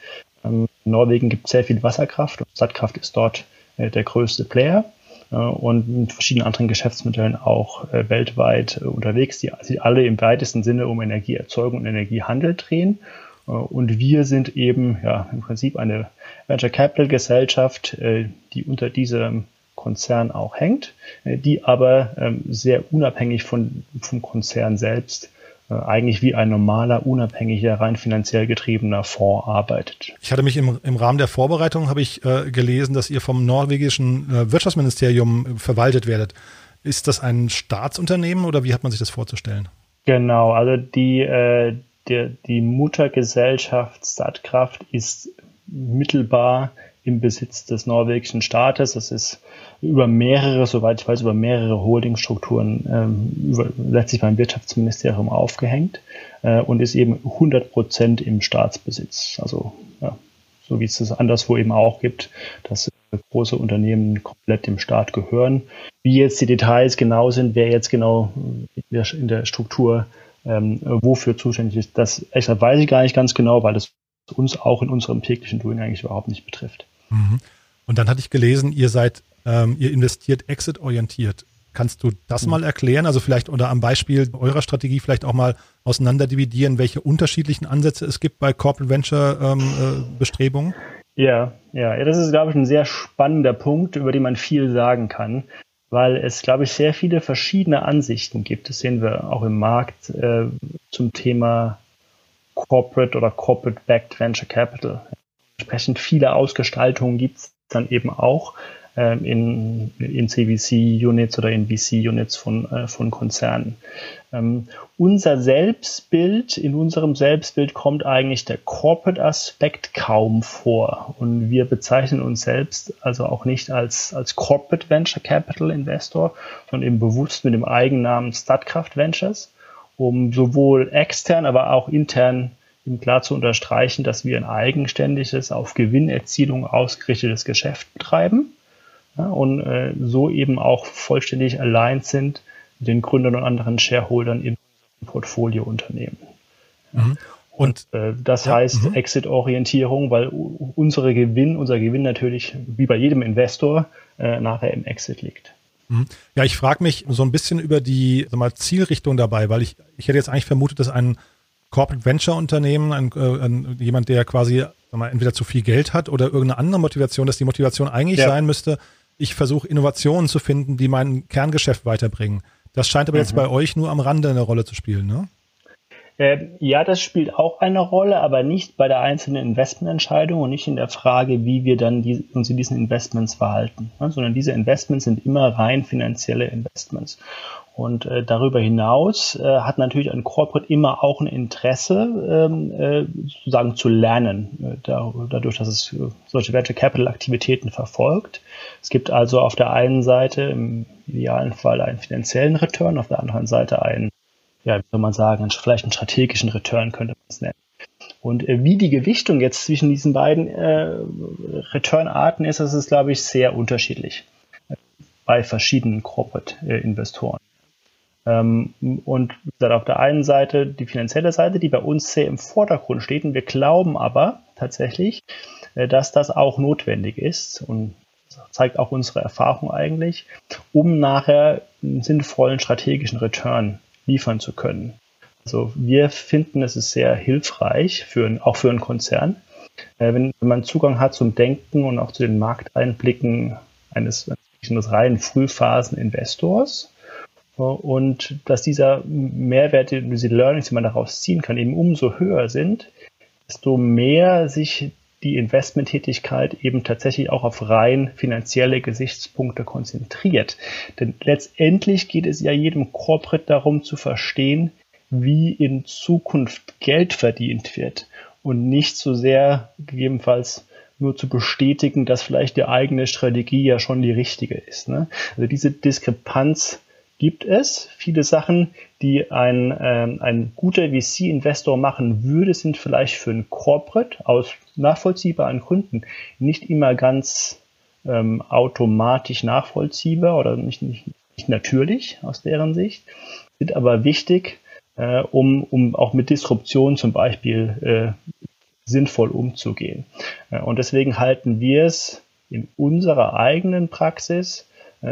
Ähm, in Norwegen gibt es sehr viel Wasserkraft und Statkraft ist dort äh, der größte Player äh, und mit verschiedenen anderen Geschäftsmodellen auch weltweit unterwegs, die sich alle im weitesten Sinne um Energieerzeugung und Energiehandel drehen. Äh, und wir sind eben ja im Prinzip eine Venture Capital Gesellschaft, äh, die unter diesem Konzern auch hängt, äh, die aber ähm, sehr unabhängig von, vom Konzern selbst eigentlich wie ein normaler, unabhängiger, rein finanziell getriebener Fonds arbeitet. Ich hatte mich im, im Rahmen der Vorbereitung habe ich äh, gelesen, dass ihr vom norwegischen äh, Wirtschaftsministerium verwaltet werdet. Ist das ein Staatsunternehmen oder wie hat man sich das vorzustellen? Genau, also die, äh, der, die Muttergesellschaft Statkraft ist mittelbar im Besitz des norwegischen Staates. Das ist über mehrere, soweit ich weiß, über mehrere Holdingstrukturen ähm, letztlich beim Wirtschaftsministerium aufgehängt äh, und ist eben 100 Prozent im Staatsbesitz. Also ja, so wie es es anderswo eben auch gibt, dass große Unternehmen komplett dem Staat gehören. Wie jetzt die Details genau sind, wer jetzt genau in der, in der Struktur ähm, wofür zuständig ist. Das extra weiß ich gar nicht ganz genau, weil das uns auch in unserem täglichen Doing eigentlich überhaupt nicht betrifft. Mhm. Und dann hatte ich gelesen, ihr seid, ähm, ihr investiert exit-orientiert. Kannst du das mhm. mal erklären? Also vielleicht oder am Beispiel eurer Strategie vielleicht auch mal auseinanderdividieren, welche unterschiedlichen Ansätze es gibt bei Corporate Venture ähm, äh, Bestrebungen? Ja, ja, ja, das ist, glaube ich, ein sehr spannender Punkt, über den man viel sagen kann weil es, glaube ich, sehr viele verschiedene Ansichten gibt. Das sehen wir auch im Markt äh, zum Thema Corporate oder Corporate-Backed Venture Capital. Entsprechend viele Ausgestaltungen gibt es dann eben auch ähm, in, in CVC-Units oder in VC-Units von, äh, von Konzernen. Ähm, unser Selbstbild, in unserem Selbstbild kommt eigentlich der Corporate-Aspekt kaum vor. Und wir bezeichnen uns selbst also auch nicht als, als Corporate Venture Capital Investor, sondern eben bewusst mit dem Eigennamen Statkraft Ventures, um sowohl extern, aber auch intern ihm klar zu unterstreichen, dass wir ein eigenständiges, auf Gewinnerzielung ausgerichtetes Geschäft betreiben ja, und äh, so eben auch vollständig aligned sind den Gründern und anderen Shareholdern im Portfoliounternehmen. Mhm. Und, äh, das ja, heißt mhm. Exit-Orientierung, weil unsere Gewinn, unser Gewinn natürlich wie bei jedem Investor äh, nachher im Exit liegt. Mhm. Ja, ich frage mich so ein bisschen über die mal, Zielrichtung dabei, weil ich, ich hätte jetzt eigentlich vermutet, dass ein Corporate Venture Unternehmen, ein, äh, ein, jemand, der quasi mal, entweder zu viel Geld hat oder irgendeine andere Motivation, dass die Motivation eigentlich ja. sein müsste, ich versuche Innovationen zu finden, die mein Kerngeschäft weiterbringen. Das scheint aber mhm. jetzt bei euch nur am Rande eine Rolle zu spielen, ne? Äh, ja, das spielt auch eine Rolle, aber nicht bei der einzelnen Investmententscheidung und nicht in der Frage, wie wir dann die, uns in diesen Investments verhalten, ne? sondern diese Investments sind immer rein finanzielle Investments. Und äh, darüber hinaus äh, hat natürlich ein Corporate immer auch ein Interesse, ähm, äh, sozusagen zu lernen, äh, da, dadurch, dass es äh, solche Venture Capital Aktivitäten verfolgt. Es gibt also auf der einen Seite im idealen Fall einen finanziellen Return, auf der anderen Seite einen, ja, wie soll man sagen, vielleicht einen strategischen Return könnte man es nennen. Und äh, wie die Gewichtung jetzt zwischen diesen beiden äh, Return-Arten ist, das ist, glaube ich, sehr unterschiedlich äh, bei verschiedenen Corporate-Investoren. Ähm, und dann auf der einen Seite die finanzielle Seite, die bei uns sehr im Vordergrund steht. Und wir glauben aber tatsächlich, äh, dass das auch notwendig ist und zeigt auch unsere Erfahrung eigentlich, um nachher einen sinnvollen strategischen Return liefern zu können. Also wir finden, es ist sehr hilfreich, für, auch für einen Konzern, äh, wenn, wenn man Zugang hat zum Denken und auch zu den Markteinblicken eines, eines reinen Frühphasen-Investors und dass dieser Mehrwert, diese Learnings, die man daraus ziehen kann, eben umso höher sind, desto mehr sich die Investmenttätigkeit eben tatsächlich auch auf rein finanzielle Gesichtspunkte konzentriert. Denn letztendlich geht es ja jedem Corporate darum zu verstehen, wie in Zukunft Geld verdient wird und nicht so sehr gegebenenfalls nur zu bestätigen, dass vielleicht die eigene Strategie ja schon die richtige ist. Ne? Also diese Diskrepanz gibt es. Viele Sachen, die ein, ähm, ein guter VC-Investor machen würde, sind vielleicht für ein Corporate aus nachvollziehbaren Gründen nicht immer ganz ähm, automatisch nachvollziehbar oder nicht, nicht, nicht natürlich aus deren Sicht, sind aber wichtig, äh, um, um auch mit Disruption zum Beispiel äh, sinnvoll umzugehen. Äh, und deswegen halten wir es in unserer eigenen Praxis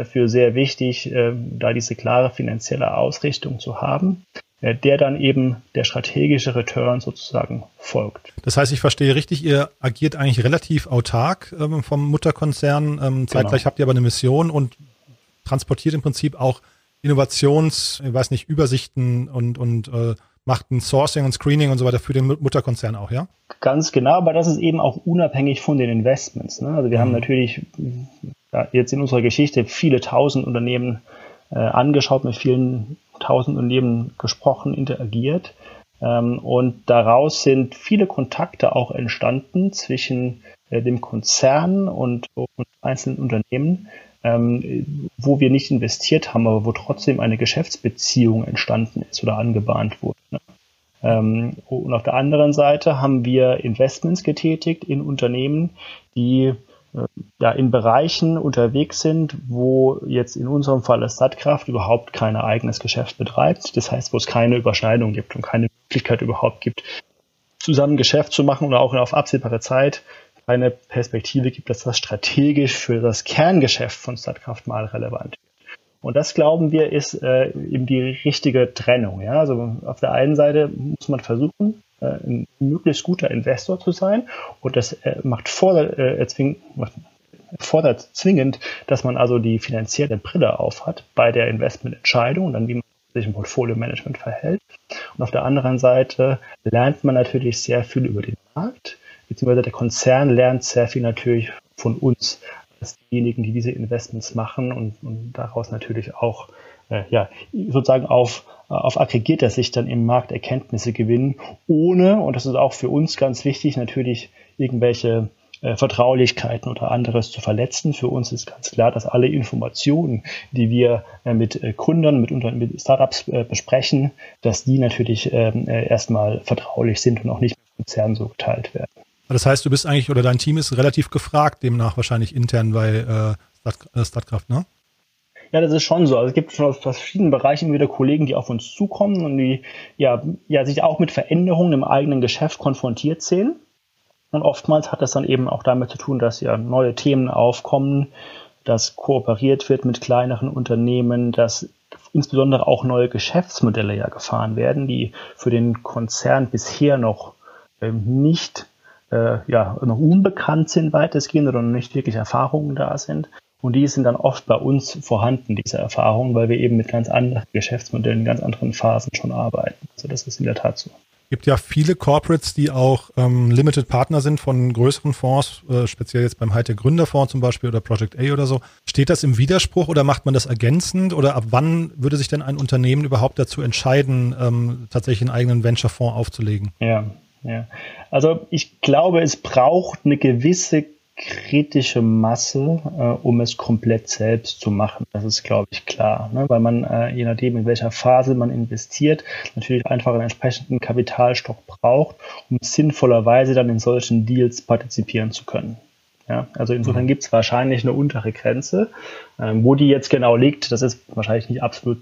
für sehr wichtig, äh, da diese klare finanzielle Ausrichtung zu haben, äh, der dann eben der strategische Return sozusagen folgt. Das heißt, ich verstehe richtig, ihr agiert eigentlich relativ autark ähm, vom Mutterkonzern. Ähm, zeitgleich genau. habt ihr aber eine Mission und transportiert im Prinzip auch Innovations, ich weiß nicht, Übersichten und, und äh, macht ein Sourcing und Screening und so weiter für den Mutterkonzern auch, ja? Ganz genau, aber das ist eben auch unabhängig von den Investments. Ne? Also wir mhm. haben natürlich ja, jetzt in unserer Geschichte viele tausend Unternehmen äh, angeschaut, mit vielen tausend Unternehmen gesprochen, interagiert. Ähm, und daraus sind viele Kontakte auch entstanden zwischen äh, dem Konzern und, und einzelnen Unternehmen, ähm, wo wir nicht investiert haben, aber wo trotzdem eine Geschäftsbeziehung entstanden ist oder angebahnt wurde. Ne? Ähm, und auf der anderen Seite haben wir Investments getätigt in Unternehmen, die ja, in Bereichen unterwegs sind, wo jetzt in unserem Fall das Stadtkraft überhaupt kein eigenes Geschäft betreibt. Das heißt, wo es keine Überschneidung gibt und keine Möglichkeit überhaupt gibt, zusammen Geschäft zu machen oder auch auf absehbare Zeit keine Perspektive gibt, dass das strategisch für das Kerngeschäft von Stadtkraft mal relevant ist. Und das glauben wir ist äh, eben die richtige Trennung. Ja? Also auf der einen Seite muss man versuchen, äh, ein möglichst guter Investor zu sein. Und das äh, macht fordert, äh, zwing, fordert zwingend, dass man also die finanzielle Brille aufhat bei der Investmententscheidung und dann wie man sich im Portfolio-Management verhält. Und auf der anderen Seite lernt man natürlich sehr viel über den Markt, beziehungsweise der Konzern lernt sehr viel natürlich von uns als diejenigen, die diese Investments machen und, und daraus natürlich auch äh, ja, sozusagen auf auf aggregierter Sicht dann im Markt Erkenntnisse gewinnen, ohne, und das ist auch für uns ganz wichtig, natürlich irgendwelche äh, Vertraulichkeiten oder anderes zu verletzen. Für uns ist ganz klar, dass alle Informationen, die wir äh, mit äh, Gründern, mit, mit Startups äh, besprechen, dass die natürlich ähm, äh, erstmal vertraulich sind und auch nicht mit Konzernen so geteilt werden. Das heißt, du bist eigentlich oder dein Team ist relativ gefragt, demnach wahrscheinlich intern bei äh, Startkraft, ne? Ja, das ist schon so. Also es gibt schon aus verschiedenen Bereichen wieder Kollegen, die auf uns zukommen und die ja, ja sich auch mit Veränderungen im eigenen Geschäft konfrontiert sehen. Und oftmals hat das dann eben auch damit zu tun, dass ja neue Themen aufkommen, dass kooperiert wird mit kleineren Unternehmen, dass insbesondere auch neue Geschäftsmodelle ja gefahren werden, die für den Konzern bisher noch ähm, nicht äh, ja noch unbekannt sind weitestgehend oder noch nicht wirklich Erfahrungen da sind. Und die sind dann oft bei uns vorhanden, diese Erfahrungen, weil wir eben mit ganz anderen Geschäftsmodellen, ganz anderen Phasen schon arbeiten. Also das ist in der Tat so. Es gibt ja viele Corporates, die auch ähm, Limited Partner sind von größeren Fonds, äh, speziell jetzt beim Hightech Gründerfonds zum Beispiel oder Project A oder so. Steht das im Widerspruch oder macht man das ergänzend oder ab wann würde sich denn ein Unternehmen überhaupt dazu entscheiden, ähm, tatsächlich einen eigenen Venture-Fonds aufzulegen? Ja, ja. Also ich glaube, es braucht eine gewisse kritische Masse, äh, um es komplett selbst zu machen. Das ist, glaube ich, klar. Ne? Weil man, äh, je nachdem, in welcher Phase man investiert, natürlich einfach einen entsprechenden Kapitalstock braucht, um sinnvollerweise dann in solchen Deals partizipieren zu können. Ja, also insofern mhm. gibt es wahrscheinlich eine untere Grenze. Ähm, wo die jetzt genau liegt, das ist wahrscheinlich nicht absolut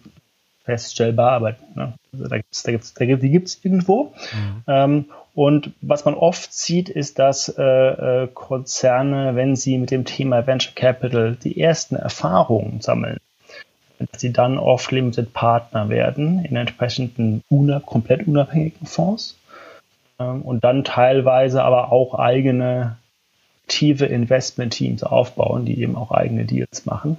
feststellbar, aber ne, also da gibt's, da gibt's, da gibt's, die gibt es irgendwo. Mhm. Ähm, und was man oft sieht, ist, dass äh, äh, Konzerne, wenn sie mit dem Thema Venture Capital die ersten Erfahrungen sammeln, dass sie dann oft Limited Partner werden in entsprechenden una komplett unabhängigen Fonds ähm, und dann teilweise aber auch eigene aktive Investment-Teams aufbauen, die eben auch eigene Deals machen.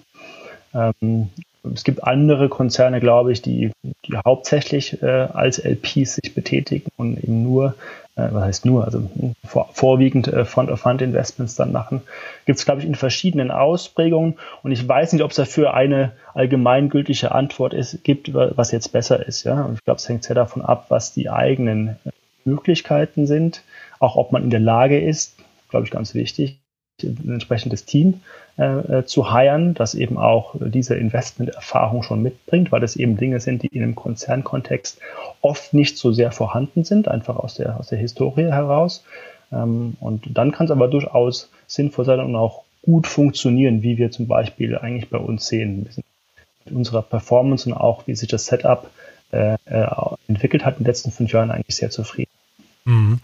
Ähm, Es gibt andere Konzerne, glaube ich, die, die hauptsächlich äh, als LPs sich betätigen und eben nur, äh, was heißt nur, also vor, vorwiegend äh, Fund-of-Fund-Investments dann machen. Gibt es, glaube ich, in verschiedenen Ausprägungen und ich weiß nicht, ob es dafür eine allgemeingültige Antwort ist, gibt, was jetzt besser ist. Ja? Und ich glaube, es hängt sehr davon ab, was die eigenen äh, Möglichkeiten sind, auch ob man in der Lage ist, glaube ich, ganz wichtig, ein entsprechendes Team äh, äh, zu hiren, das eben auch diese Investmenterfahrung schon mitbringt, weil das eben Dinge sind, die in einem Konzernkontext oft nicht so sehr vorhanden sind, einfach aus der, aus der Historie heraus. Ähm, und dann kann es aber durchaus sinnvoll sein und auch gut funktionieren, wie wir zum Beispiel eigentlich bei uns sehen. Mit unserer Performance und auch wie sich das Setup äh, äh entwickelt hat in den letzten fünf Jahren eigentlich sehr zufrieden. Mhm.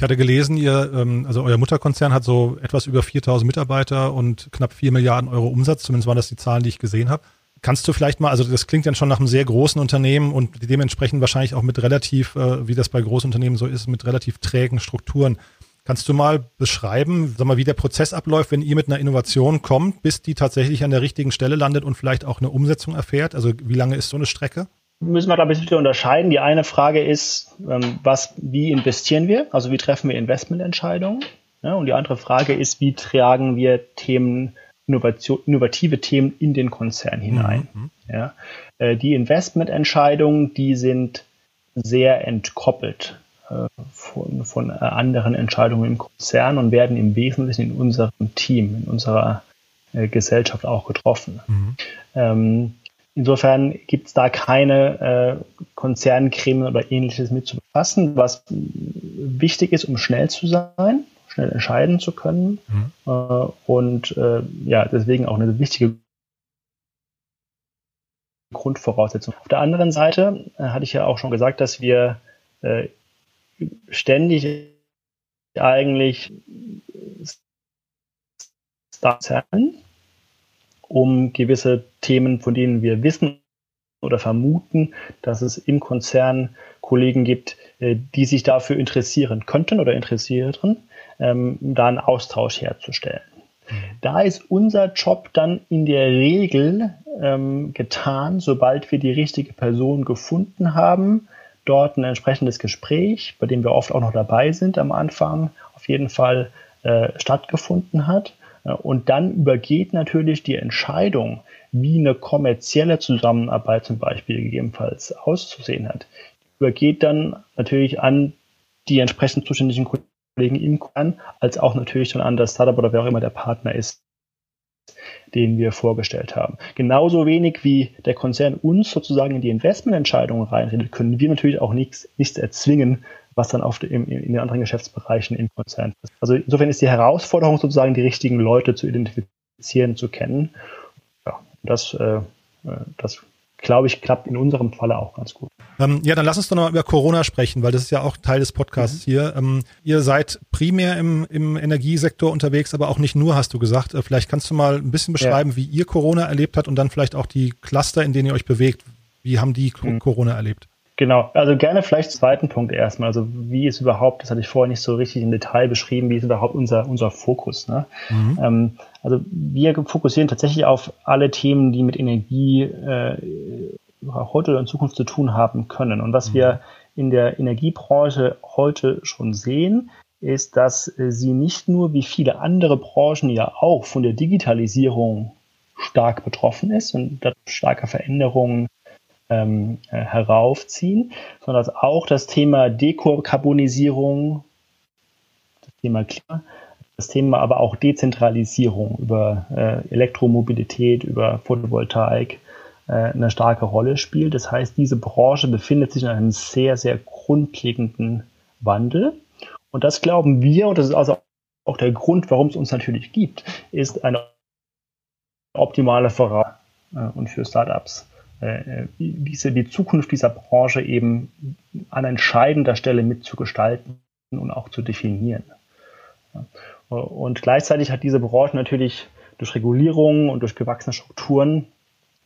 Ich hatte gelesen, ihr, ähm, also euer Mutterkonzern hat so etwas über 4000 Mitarbeiter und knapp 4 Milliarden Euro Umsatz. Zumindest waren das die Zahlen, die ich gesehen habe. Kannst du vielleicht mal, also das klingt dann schon nach einem sehr großen Unternehmen und dementsprechend wahrscheinlich auch mit relativ, äh, wie das bei Großunternehmen so ist, mit relativ trägen Strukturen. Kannst du mal beschreiben, sag mal, wie der Prozess abläuft, wenn ihr mit einer Innovation kommt, bis die tatsächlich an der richtigen Stelle landet und vielleicht auch eine Umsetzung erfährt? Also wie lange ist so eine Strecke? Müssen wir, glaube ich, wieder unterscheiden. Die eine Frage ist, ähm, was, wie investieren wir? Also wie treffen wir Investmententscheidungen? Und die andere Frage ist, wie tragen wir Themen, Innovation, innovative Themen in den Konzern hinein? Mhm. Ja, äh, die Investmententscheidungen, die sind sehr entkoppelt äh, von, von äh, anderen Entscheidungen im Konzern und werden im Wesentlichen in unserem Team, in unserer Gesellschaft auch getroffen. Mhm. Ähm, Insofern gibt es da keine äh, Konzerngremien oder ähnliches mit zu befassen, was wichtig ist, um schnell zu sein, schnell entscheiden zu können mhm. äh, und äh, ja, deswegen auch eine wichtige Grundvoraussetzung. Auf der anderen Seite äh, hatte ich ja auch schon gesagt, dass wir äh, ständig eigentlich Starts um gewisse Themen, von denen wir wissen oder vermuten, dass es im Konzern Kollegen gibt, äh, die sich dafür interessieren könnten oder interessieren, ähm, da einen Austausch herzustellen. Mhm. Da ist unser Job dann in der Regel ähm, getan, sobald wir die richtige Person gefunden haben, dort ein entsprechendes Gespräch, bei dem wir oft auch noch dabei sind am Anfang, auf jeden Fall äh, stattgefunden hat. Und dann übergeht natürlich die Entscheidung, wie eine kommerzielle Zusammenarbeit zum Beispiel gegebenenfalls auszusehen hat, übergeht dann natürlich an die entsprechend zuständigen Kollegen im Konzern, als auch natürlich dann an das Startup oder wer auch immer der Partner ist, den wir vorgestellt haben. Genauso wenig wie der Konzern uns sozusagen in die Investmententscheidungen reinredet, können wir natürlich auch nichts, nichts erzwingen, was dann auf in, in den anderen Geschäftsbereichen im Konzern ist. Also insofern ist die Herausforderung sozusagen, die richtigen Leute zu identifizieren, zu kennen. Ja, das, äh, äh das glaube ich, klappt in unserem Falle auch ganz gut. Ähm, ja, dann lass uns doch noch über Corona sprechen, weil das ist ja auch Teil des Podcasts mhm. hier. Ähm, ihr seid primär im, im Energiesektor unterwegs, aber auch nicht nur, hast du gesagt. Äh, vielleicht kannst du mal ein bisschen beschreiben, ja. wie ihr Corona erlebt habt und dann vielleicht auch die Cluster, in denen ihr euch bewegt. Wie haben die mhm. Corona erlebt? Genau, also gerne vielleicht zweiten Punkt erstmal. Also wie ist überhaupt, das hatte ich vorher nicht so richtig im Detail beschrieben, wie ist überhaupt unser, unser Fokus. Ne? Mhm. Ähm, also wir fokussieren tatsächlich auf alle Themen, die mit Energie äh, heute oder in Zukunft zu tun haben können. Und was mhm. wir in der Energiebranche heute schon sehen, ist, dass sie nicht nur wie viele andere Branchen ja auch von der Digitalisierung stark betroffen ist und starke Veränderungen ähm, äh, heraufziehen, sondern dass auch das Thema Dekarbonisierung, das Thema Klima, das Thema aber auch Dezentralisierung über äh, Elektromobilität, über Photovoltaik äh, eine starke Rolle spielt. Das heißt, diese Branche befindet sich in einem sehr, sehr grundlegenden Wandel. Und das glauben wir, und das ist also auch der Grund, warum es uns natürlich gibt, ist eine optimale Voraussetzung äh, und für Startups diese, die Zukunft dieser Branche eben an entscheidender Stelle mitzugestalten und auch zu definieren. Und gleichzeitig hat diese Branche natürlich durch Regulierung und durch gewachsene Strukturen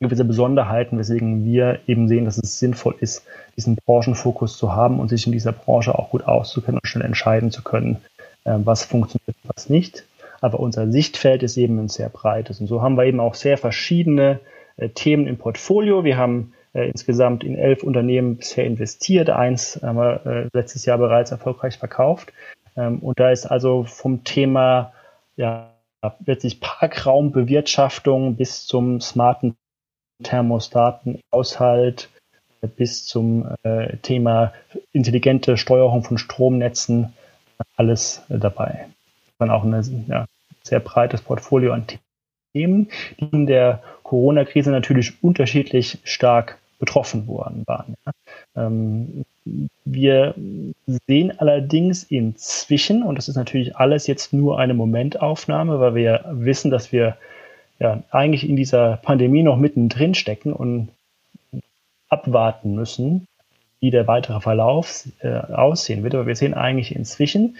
gewisse Besonderheiten, weswegen wir eben sehen, dass es sinnvoll ist, diesen Branchenfokus zu haben und sich in dieser Branche auch gut auszukennen und schnell entscheiden zu können, äh, was funktioniert und was nicht. Aber unser Sichtfeld ist eben ein sehr breites. Und so haben wir eben auch sehr verschiedene äh, Themen im Portfolio. Wir haben äh, insgesamt in elf Unternehmen bisher investiert. Eins haben wir äh, letztes Jahr bereits erfolgreich verkauft. Ähm, und da ist also vom Thema ja, letztlich Parkraumbewirtschaftung bis zum smarten Thermostaten, Haushalt, bis zum äh, Thema intelligente Steuerung von Stromnetzen, alles äh, dabei. Dann auch ein ja, sehr breites Portfolio an Themen, die in der Corona-Krise natürlich unterschiedlich stark betroffen worden waren. Ähm, wir sehen allerdings inzwischen, und das ist natürlich alles jetzt nur eine Momentaufnahme, weil wir wissen, dass wir ja eigentlich in dieser Pandemie noch mittendrin stecken und abwarten müssen, wie der weitere Verlauf äh, aussehen wird. Aber wir sehen eigentlich inzwischen,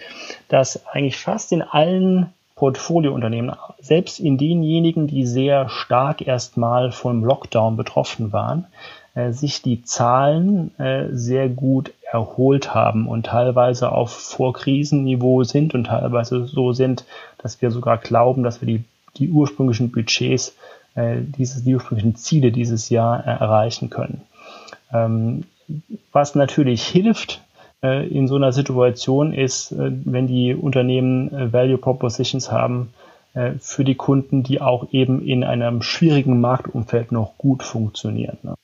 dass eigentlich fast in allen Portfoliounternehmen, selbst in denjenigen, die sehr stark erstmal vom Lockdown betroffen waren, äh, sich die Zahlen äh, sehr gut erholt haben und teilweise auf Vorkrisenniveau sind und teilweise so sind, dass wir sogar glauben, dass wir die, die ursprünglichen Budgets, äh, dieses, die ursprünglichen Ziele dieses Jahr erreichen können. Ähm, was natürlich hilft in so einer Situation ist, äh, wenn die Unternehmen Value Propositions haben, für die Kunden, die auch eben in einem schwierigen Marktumfeld noch gut funktionieren. Ne?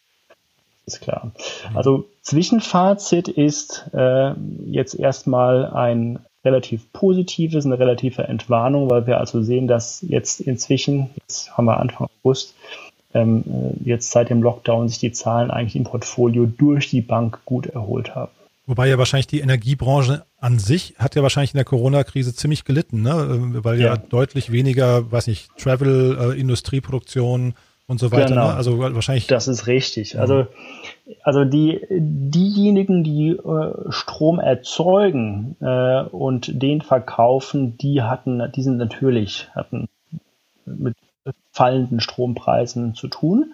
ist klar. Mhm. Also Zwischenfazit ist äh, jetzt erstmal ein relativ positives, eine relative Entwarnung, weil wir also sehen, dass jetzt inzwischen, jetzt haben wir Anfang August, ähm, äh, jetzt seit dem Lockdown sich die Zahlen eigentlich im Portfolio durch die Bank gut erholt haben. Wobei ja wahrscheinlich die Energiebranche an sich hat ja wahrscheinlich in der Corona-Krise ziemlich gelitten, ne? Äh, weil ja, ja deutlich weniger, weiß nicht, Travel, äh, Industrieproduktion, und so weiter. Genau. Ne? Also wahrscheinlich. Das ist richtig. Also, also die, diejenigen, die äh, Strom erzeugen äh, und den verkaufen, die hatten, die sind natürlich, hatten mit fallenden Strompreisen zu tun.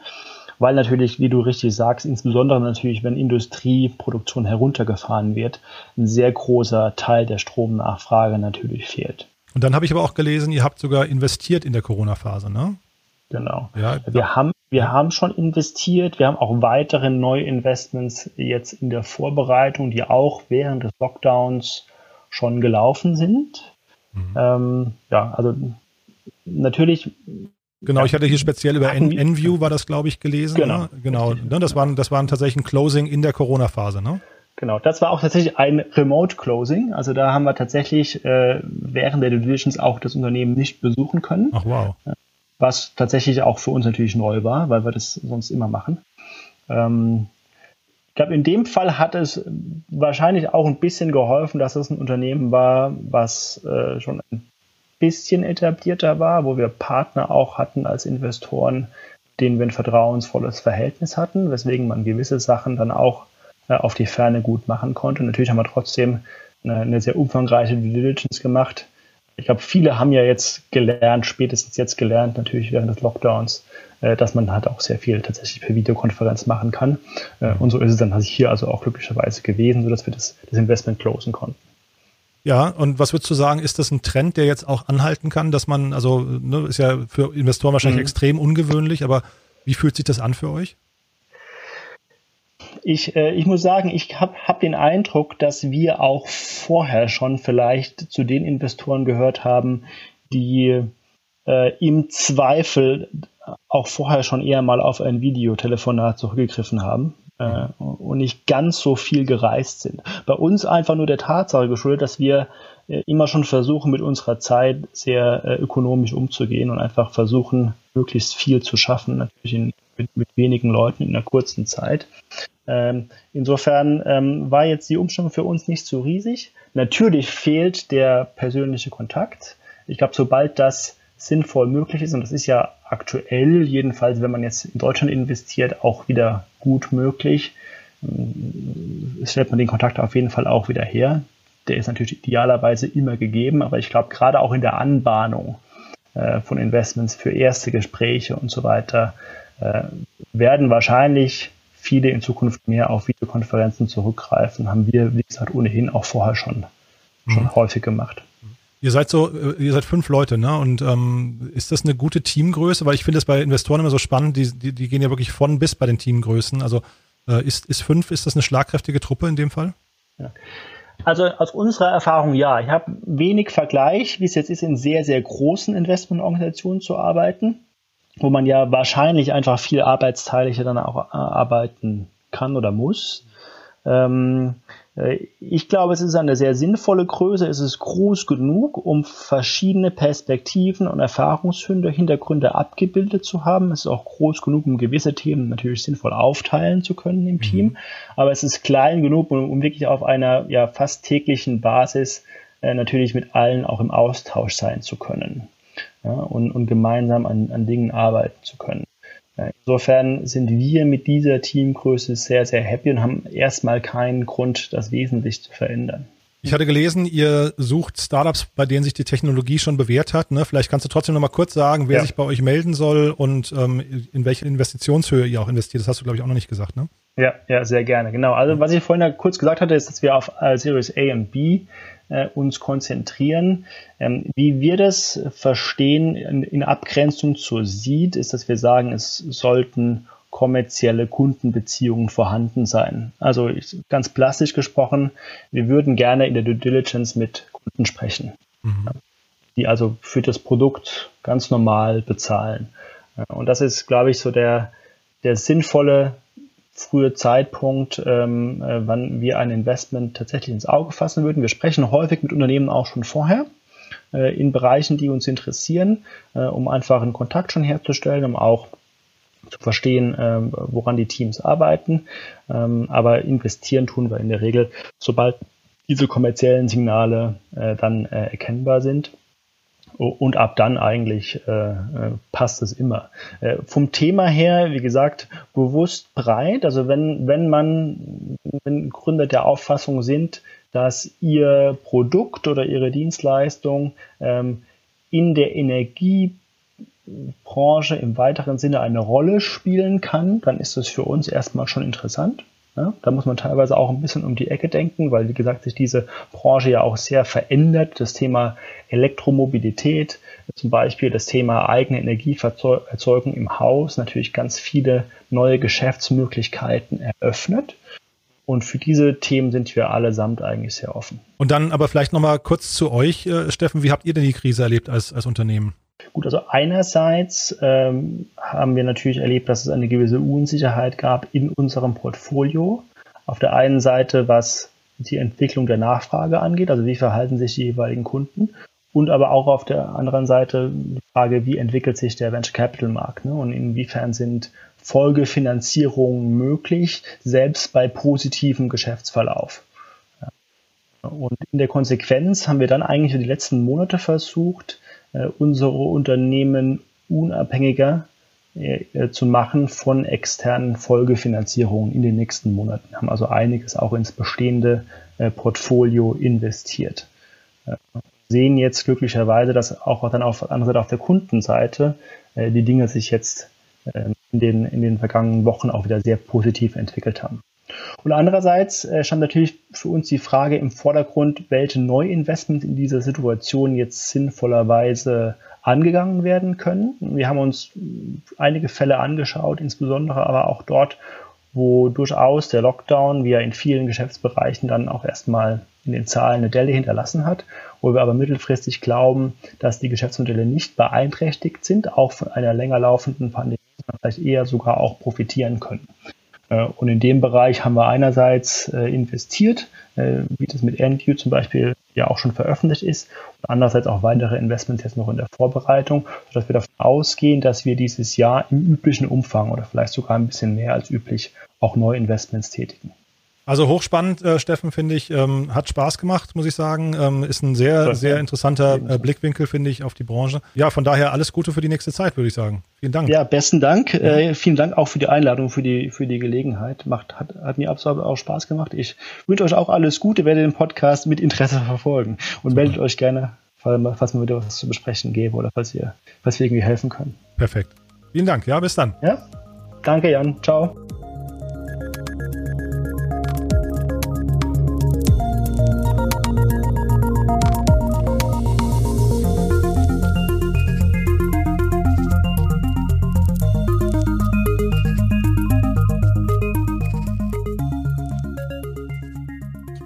Weil natürlich, wie du richtig sagst, insbesondere natürlich, wenn Industrieproduktion heruntergefahren wird, ein sehr großer Teil der Stromnachfrage natürlich fehlt. Und dann habe ich aber auch gelesen, ihr habt sogar investiert in der Corona-Phase, ne? Genau. Ja, wir haben, wir haben schon investiert. Wir haben auch weitere Neuinvestments jetzt in der Vorbereitung, die auch während des Lockdowns schon gelaufen sind. Mhm. Ähm, ja, also natürlich. Genau, ich hatte hier speziell über Enview war das, glaube ich, gelesen. Genau. Ne? Genau. Ne? Das waren, das waren tatsächlich ein Closing in der Corona-Phase, ne? Genau, das war auch tatsächlich ein Remote Closing. Also da haben wir tatsächlich äh, während der Due Diligence auch das Unternehmen nicht besuchen können. Ach wow was tatsächlich auch für uns natürlich neu war, weil wir das sonst immer machen. Ähm, ich glaube, in dem Fall hat es wahrscheinlich auch ein bisschen geholfen, dass es ein Unternehmen war, was äh, schon ein bisschen etablierter war, wo wir Partner auch hatten als Investoren, denen wir ein vertrauensvolles Verhältnis hatten, weswegen man gewisse Sachen dann auch äh, auf die Ferne gut machen konnte. Natürlich haben wir trotzdem eine, eine sehr umfangreiche Due Diligence gemacht, ich glaube, viele haben ja jetzt gelernt, spätestens jetzt gelernt, natürlich während des Lockdowns, äh, dass man halt auch sehr viel tatsächlich per Videokonferenz machen kann. Äh, und so ist es dann hier also auch glücklicherweise gewesen, sodass wir das, das Investment closen konnten. Ja, und was würdest du sagen, ist das ein Trend, der jetzt auch anhalten kann, dass man, also ne, ist ja für Investoren wahrscheinlich mhm. extrem ungewöhnlich, aber wie fühlt sich das an für euch? ich, äh, ich muss sagen, ich habe hab den Eindruck, dass wir auch vorher schon vielleicht zu den Investoren gehört haben, die äh, im Zweifel auch vorher schon eher mal auf ein Videotelefonat zurückgegriffen haben äh, und nicht ganz so viel gereist sind. Bei uns einfach nur der Tatsache geschuldet, dass wir äh, immer schon versuchen, mit unserer Zeit sehr äh, ökonomisch umzugehen und einfach versuchen, möglichst viel zu schaffen, natürlich in, mit, mit wenigen Leuten in einer kurzen Zeit. Ähm, insofern ähm, war jetzt die Umstellung für uns nicht so riesig. Natürlich fehlt der persönliche Kontakt. Ich glaube, sobald das sinnvoll möglich ist, und das ist ja aktuell, jedenfalls, wenn man jetzt in Deutschland investiert, auch wieder gut möglich, äh, stellt man den Kontakt auf jeden Fall auch wieder her. Der ist natürlich idealerweise immer gegeben, aber ich glaube, gerade auch in der Anbahnung äh, von Investments für erste Gespräche und so weiter äh, werden wahrscheinlich viele in Zukunft mehr auf Videokonferenzen zurückgreifen, haben wir, wie gesagt, ohnehin auch vorher schon, schon mhm. häufig gemacht. Ihr seid so, äh, ihr seid fünf Leute, ne? Und ähm, ist das eine gute Teamgröße? Weil ich finde es bei Investoren immer so spannend, die, die, die gehen ja wirklich von bis bei den Teamgrößen. Also äh, ist, ist fünf, ist das eine schlagkräftige Truppe in dem Fall? Ja. Also aus unserer Erfahrung ja. Ich habe wenig Vergleich, wie es jetzt ist, in sehr, sehr großen Investmentorganisationen zu arbeiten, wo man ja wahrscheinlich einfach viel arbeitsteilig dann auch äh, arbeiten kann oder muss. Ähm, äh, ich glaube, es ist eine sehr sinnvolle Größe. Es ist groß genug, um verschiedene Perspektiven und Erfahrungshintergründe abgebildet zu haben. Es ist auch groß genug, um gewisse Themen natürlich sinnvoll aufteilen zu können im mhm. Team. Aber es ist klein genug, um, wirklich auf einer ja, fast täglichen Basis äh, natürlich mit allen auch im Austausch sein zu können ja, und, und gemeinsam an, an Dingen arbeiten zu können. Insofern sind wir mit dieser Teamgröße sehr, sehr happy und haben erstmal keinen Grund, das wesentlich zu verändern. Ich hatte gelesen, ihr sucht Startups, bei denen sich die Technologie schon bewährt hat. Ne? Vielleicht kannst du trotzdem noch mal kurz sagen, wer ja. sich bei euch melden soll und ähm, in welche Investitionshöhe ihr auch investiert. Das hast du, glaube ich, auch noch nicht gesagt, ne? Ja, ja, sehr gerne. Genau. Also was ich vorhin ja kurz gesagt hatte, ist, dass wir auf äh, Series A und B äh, uns konzentrieren. Ähm, wie wir das verstehen in, in Abgrenzung zur Seed, ist, dass wir sagen, es sollten kommerzielle Kundenbeziehungen vorhanden sein. Also ganz plastisch gesprochen, wir würden gerne in der Due Diligence mit Kunden sprechen, mhm. die also für das Produkt ganz normal bezahlen. Und das ist, glaube ich, so der, der sinnvolle frühe Zeitpunkt, ähm, äh, wann wir ein Investment tatsächlich ins Auge fassen würden. Wir sprechen häufig mit Unternehmen auch schon vorher äh, in Bereichen, die uns interessieren, äh, um einfach einen Kontakt schon herzustellen, um auch zu verstehen, äh, woran die Teams arbeiten. Ähm, aber investieren tun wir in der Regel, sobald diese kommerziellen Signale äh, dann äh, erkennbar sind. Und ab dann eigentlich äh, äh, passt es immer. Äh, vom Thema her, wie gesagt, bewusst breit. Also wenn, wenn man, wenn Gründer der Auffassung sind, dass ihr Produkt oder ihre Dienstleistung ähm, in der Energiebranche im weiteren Sinne eine Rolle spielen kann, dann ist das für uns erstmal schon interessant. Ja, da muss man teilweise auch ein bisschen um die Ecke denken, weil, wie gesagt, sich diese Branche ja auch sehr verändert. Das Thema Elektromobilität, zum Beispiel das Thema eigene Energieerzeugung im Haus, natürlich ganz viele neue Geschäftsmöglichkeiten eröffnet. Und für diese Themen sind wir allesamt eigentlich sehr offen. Und dann aber vielleicht nochmal kurz zu euch, äh, Steffen. Wie habt ihr denn die Krise erlebt als, als Unternehmen? Gut, also einerseits ähm, haben wir natürlich erlebt, dass es eine gewisse Unsicherheit gab in unserem Portfolio. Auf der einen Seite, was die Entwicklung der Nachfrage angeht, also wie verhalten sich die jeweiligen Kunden. Und aber auch auf der anderen Seite die Frage, wie entwickelt sich der Venture Capital Markt ne? und inwiefern sind Folgefinanzierungen möglich, selbst bei positivem Geschäftsverlauf. Und in der Konsequenz haben wir dann eigentlich für die letzten Monate versucht, unsere Unternehmen unabhängiger äh, äh, zu machen von externen Folgefinanzierungen in den nächsten Monaten. Wir haben also einiges auch ins bestehende Portfolio investiert. Sehen jetzt glücklicherweise, dass auch dann auf Seite auf der Kundenseite die Dinge sich jetzt in den, in den vergangenen Wochen auch wieder sehr positiv entwickelt haben. Und andererseits äh, stand natürlich für uns die Frage im Vordergrund, welche Neuinvestments in dieser Situation jetzt sinnvollerweise angegangen werden können. Wir haben uns einige Fälle angeschaut, insbesondere aber auch dort, wo durchaus der Lockdown, wie er in vielen Geschäftsbereichen dann auch erstmal in den Zahlen eine Delle hinterlassen hat, wo wir aber mittelfristig glauben, dass die Geschäftsmodelle nicht beeinträchtigt sind, auch von einer länger laufenden Pandemie, vielleicht eher sogar auch profitieren können. Äh, und in dem Bereich haben wir einerseits äh, investiert, äh, wie das mit NView zum Beispiel ja auch schon veröffentlicht ist, und andererseits auch weitere Investments jetzt noch in der Vorbereitung, sodass wir davon ausgehen, dass wir dieses Jahr im üblichen Umfang oder vielleicht sogar ein bisschen mehr als üblich auch Neuinvestments tätigen. Also hochspannend, äh, Steffen, finde ich. Ähm, hat Spaß gemacht, muss ich sagen. Ähm, ist ein sehr, sehr interessanter äh, Blickwinkel, finde ich, auf die Branche. Ja, von daher alles Gute für die nächste Zeit, würde ich sagen. Vielen Dank. Ja, besten Dank. Mhm. Äh, vielen Dank auch für die Einladung, für die, für die Gelegenheit. Macht, hat, hat mir absolut auch Spaß gemacht. Ich wünsche euch auch alles Gute, werde den Podcast mit Interesse verfolgen und Super. meldet euch gerne, falls mal wieder was zu besprechen gäbe oder falls ihr, falls wir irgendwie helfen können. Perfekt. Vielen Dank. Ja, bis dann. Ja. Danke, Jan. Ciao.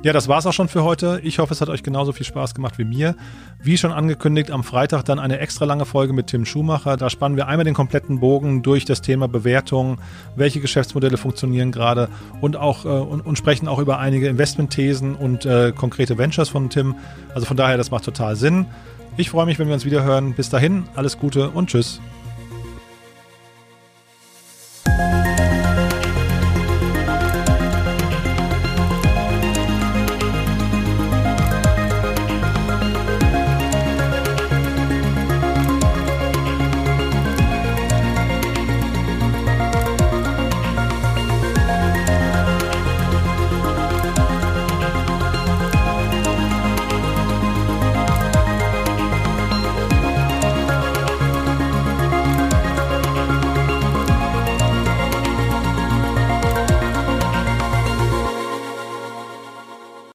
Ja, das war's auch schon für heute. Ich hoffe, es hat euch genauso viel Spaß gemacht wie mir. Wie schon angekündigt, am Freitag dann eine extra lange Folge mit Tim Schumacher. Da spannen wir einmal den kompletten Bogen durch das Thema Bewertung, welche Geschäftsmodelle funktionieren gerade und auch äh, und, und, sprechen auch über einige Investmentthesen und äh, konkrete Ventures von Tim. Also von daher, das macht total Sinn. Ich freue mich, wenn wir uns wieder hören. Bis dahin, alles Gute und tschüss.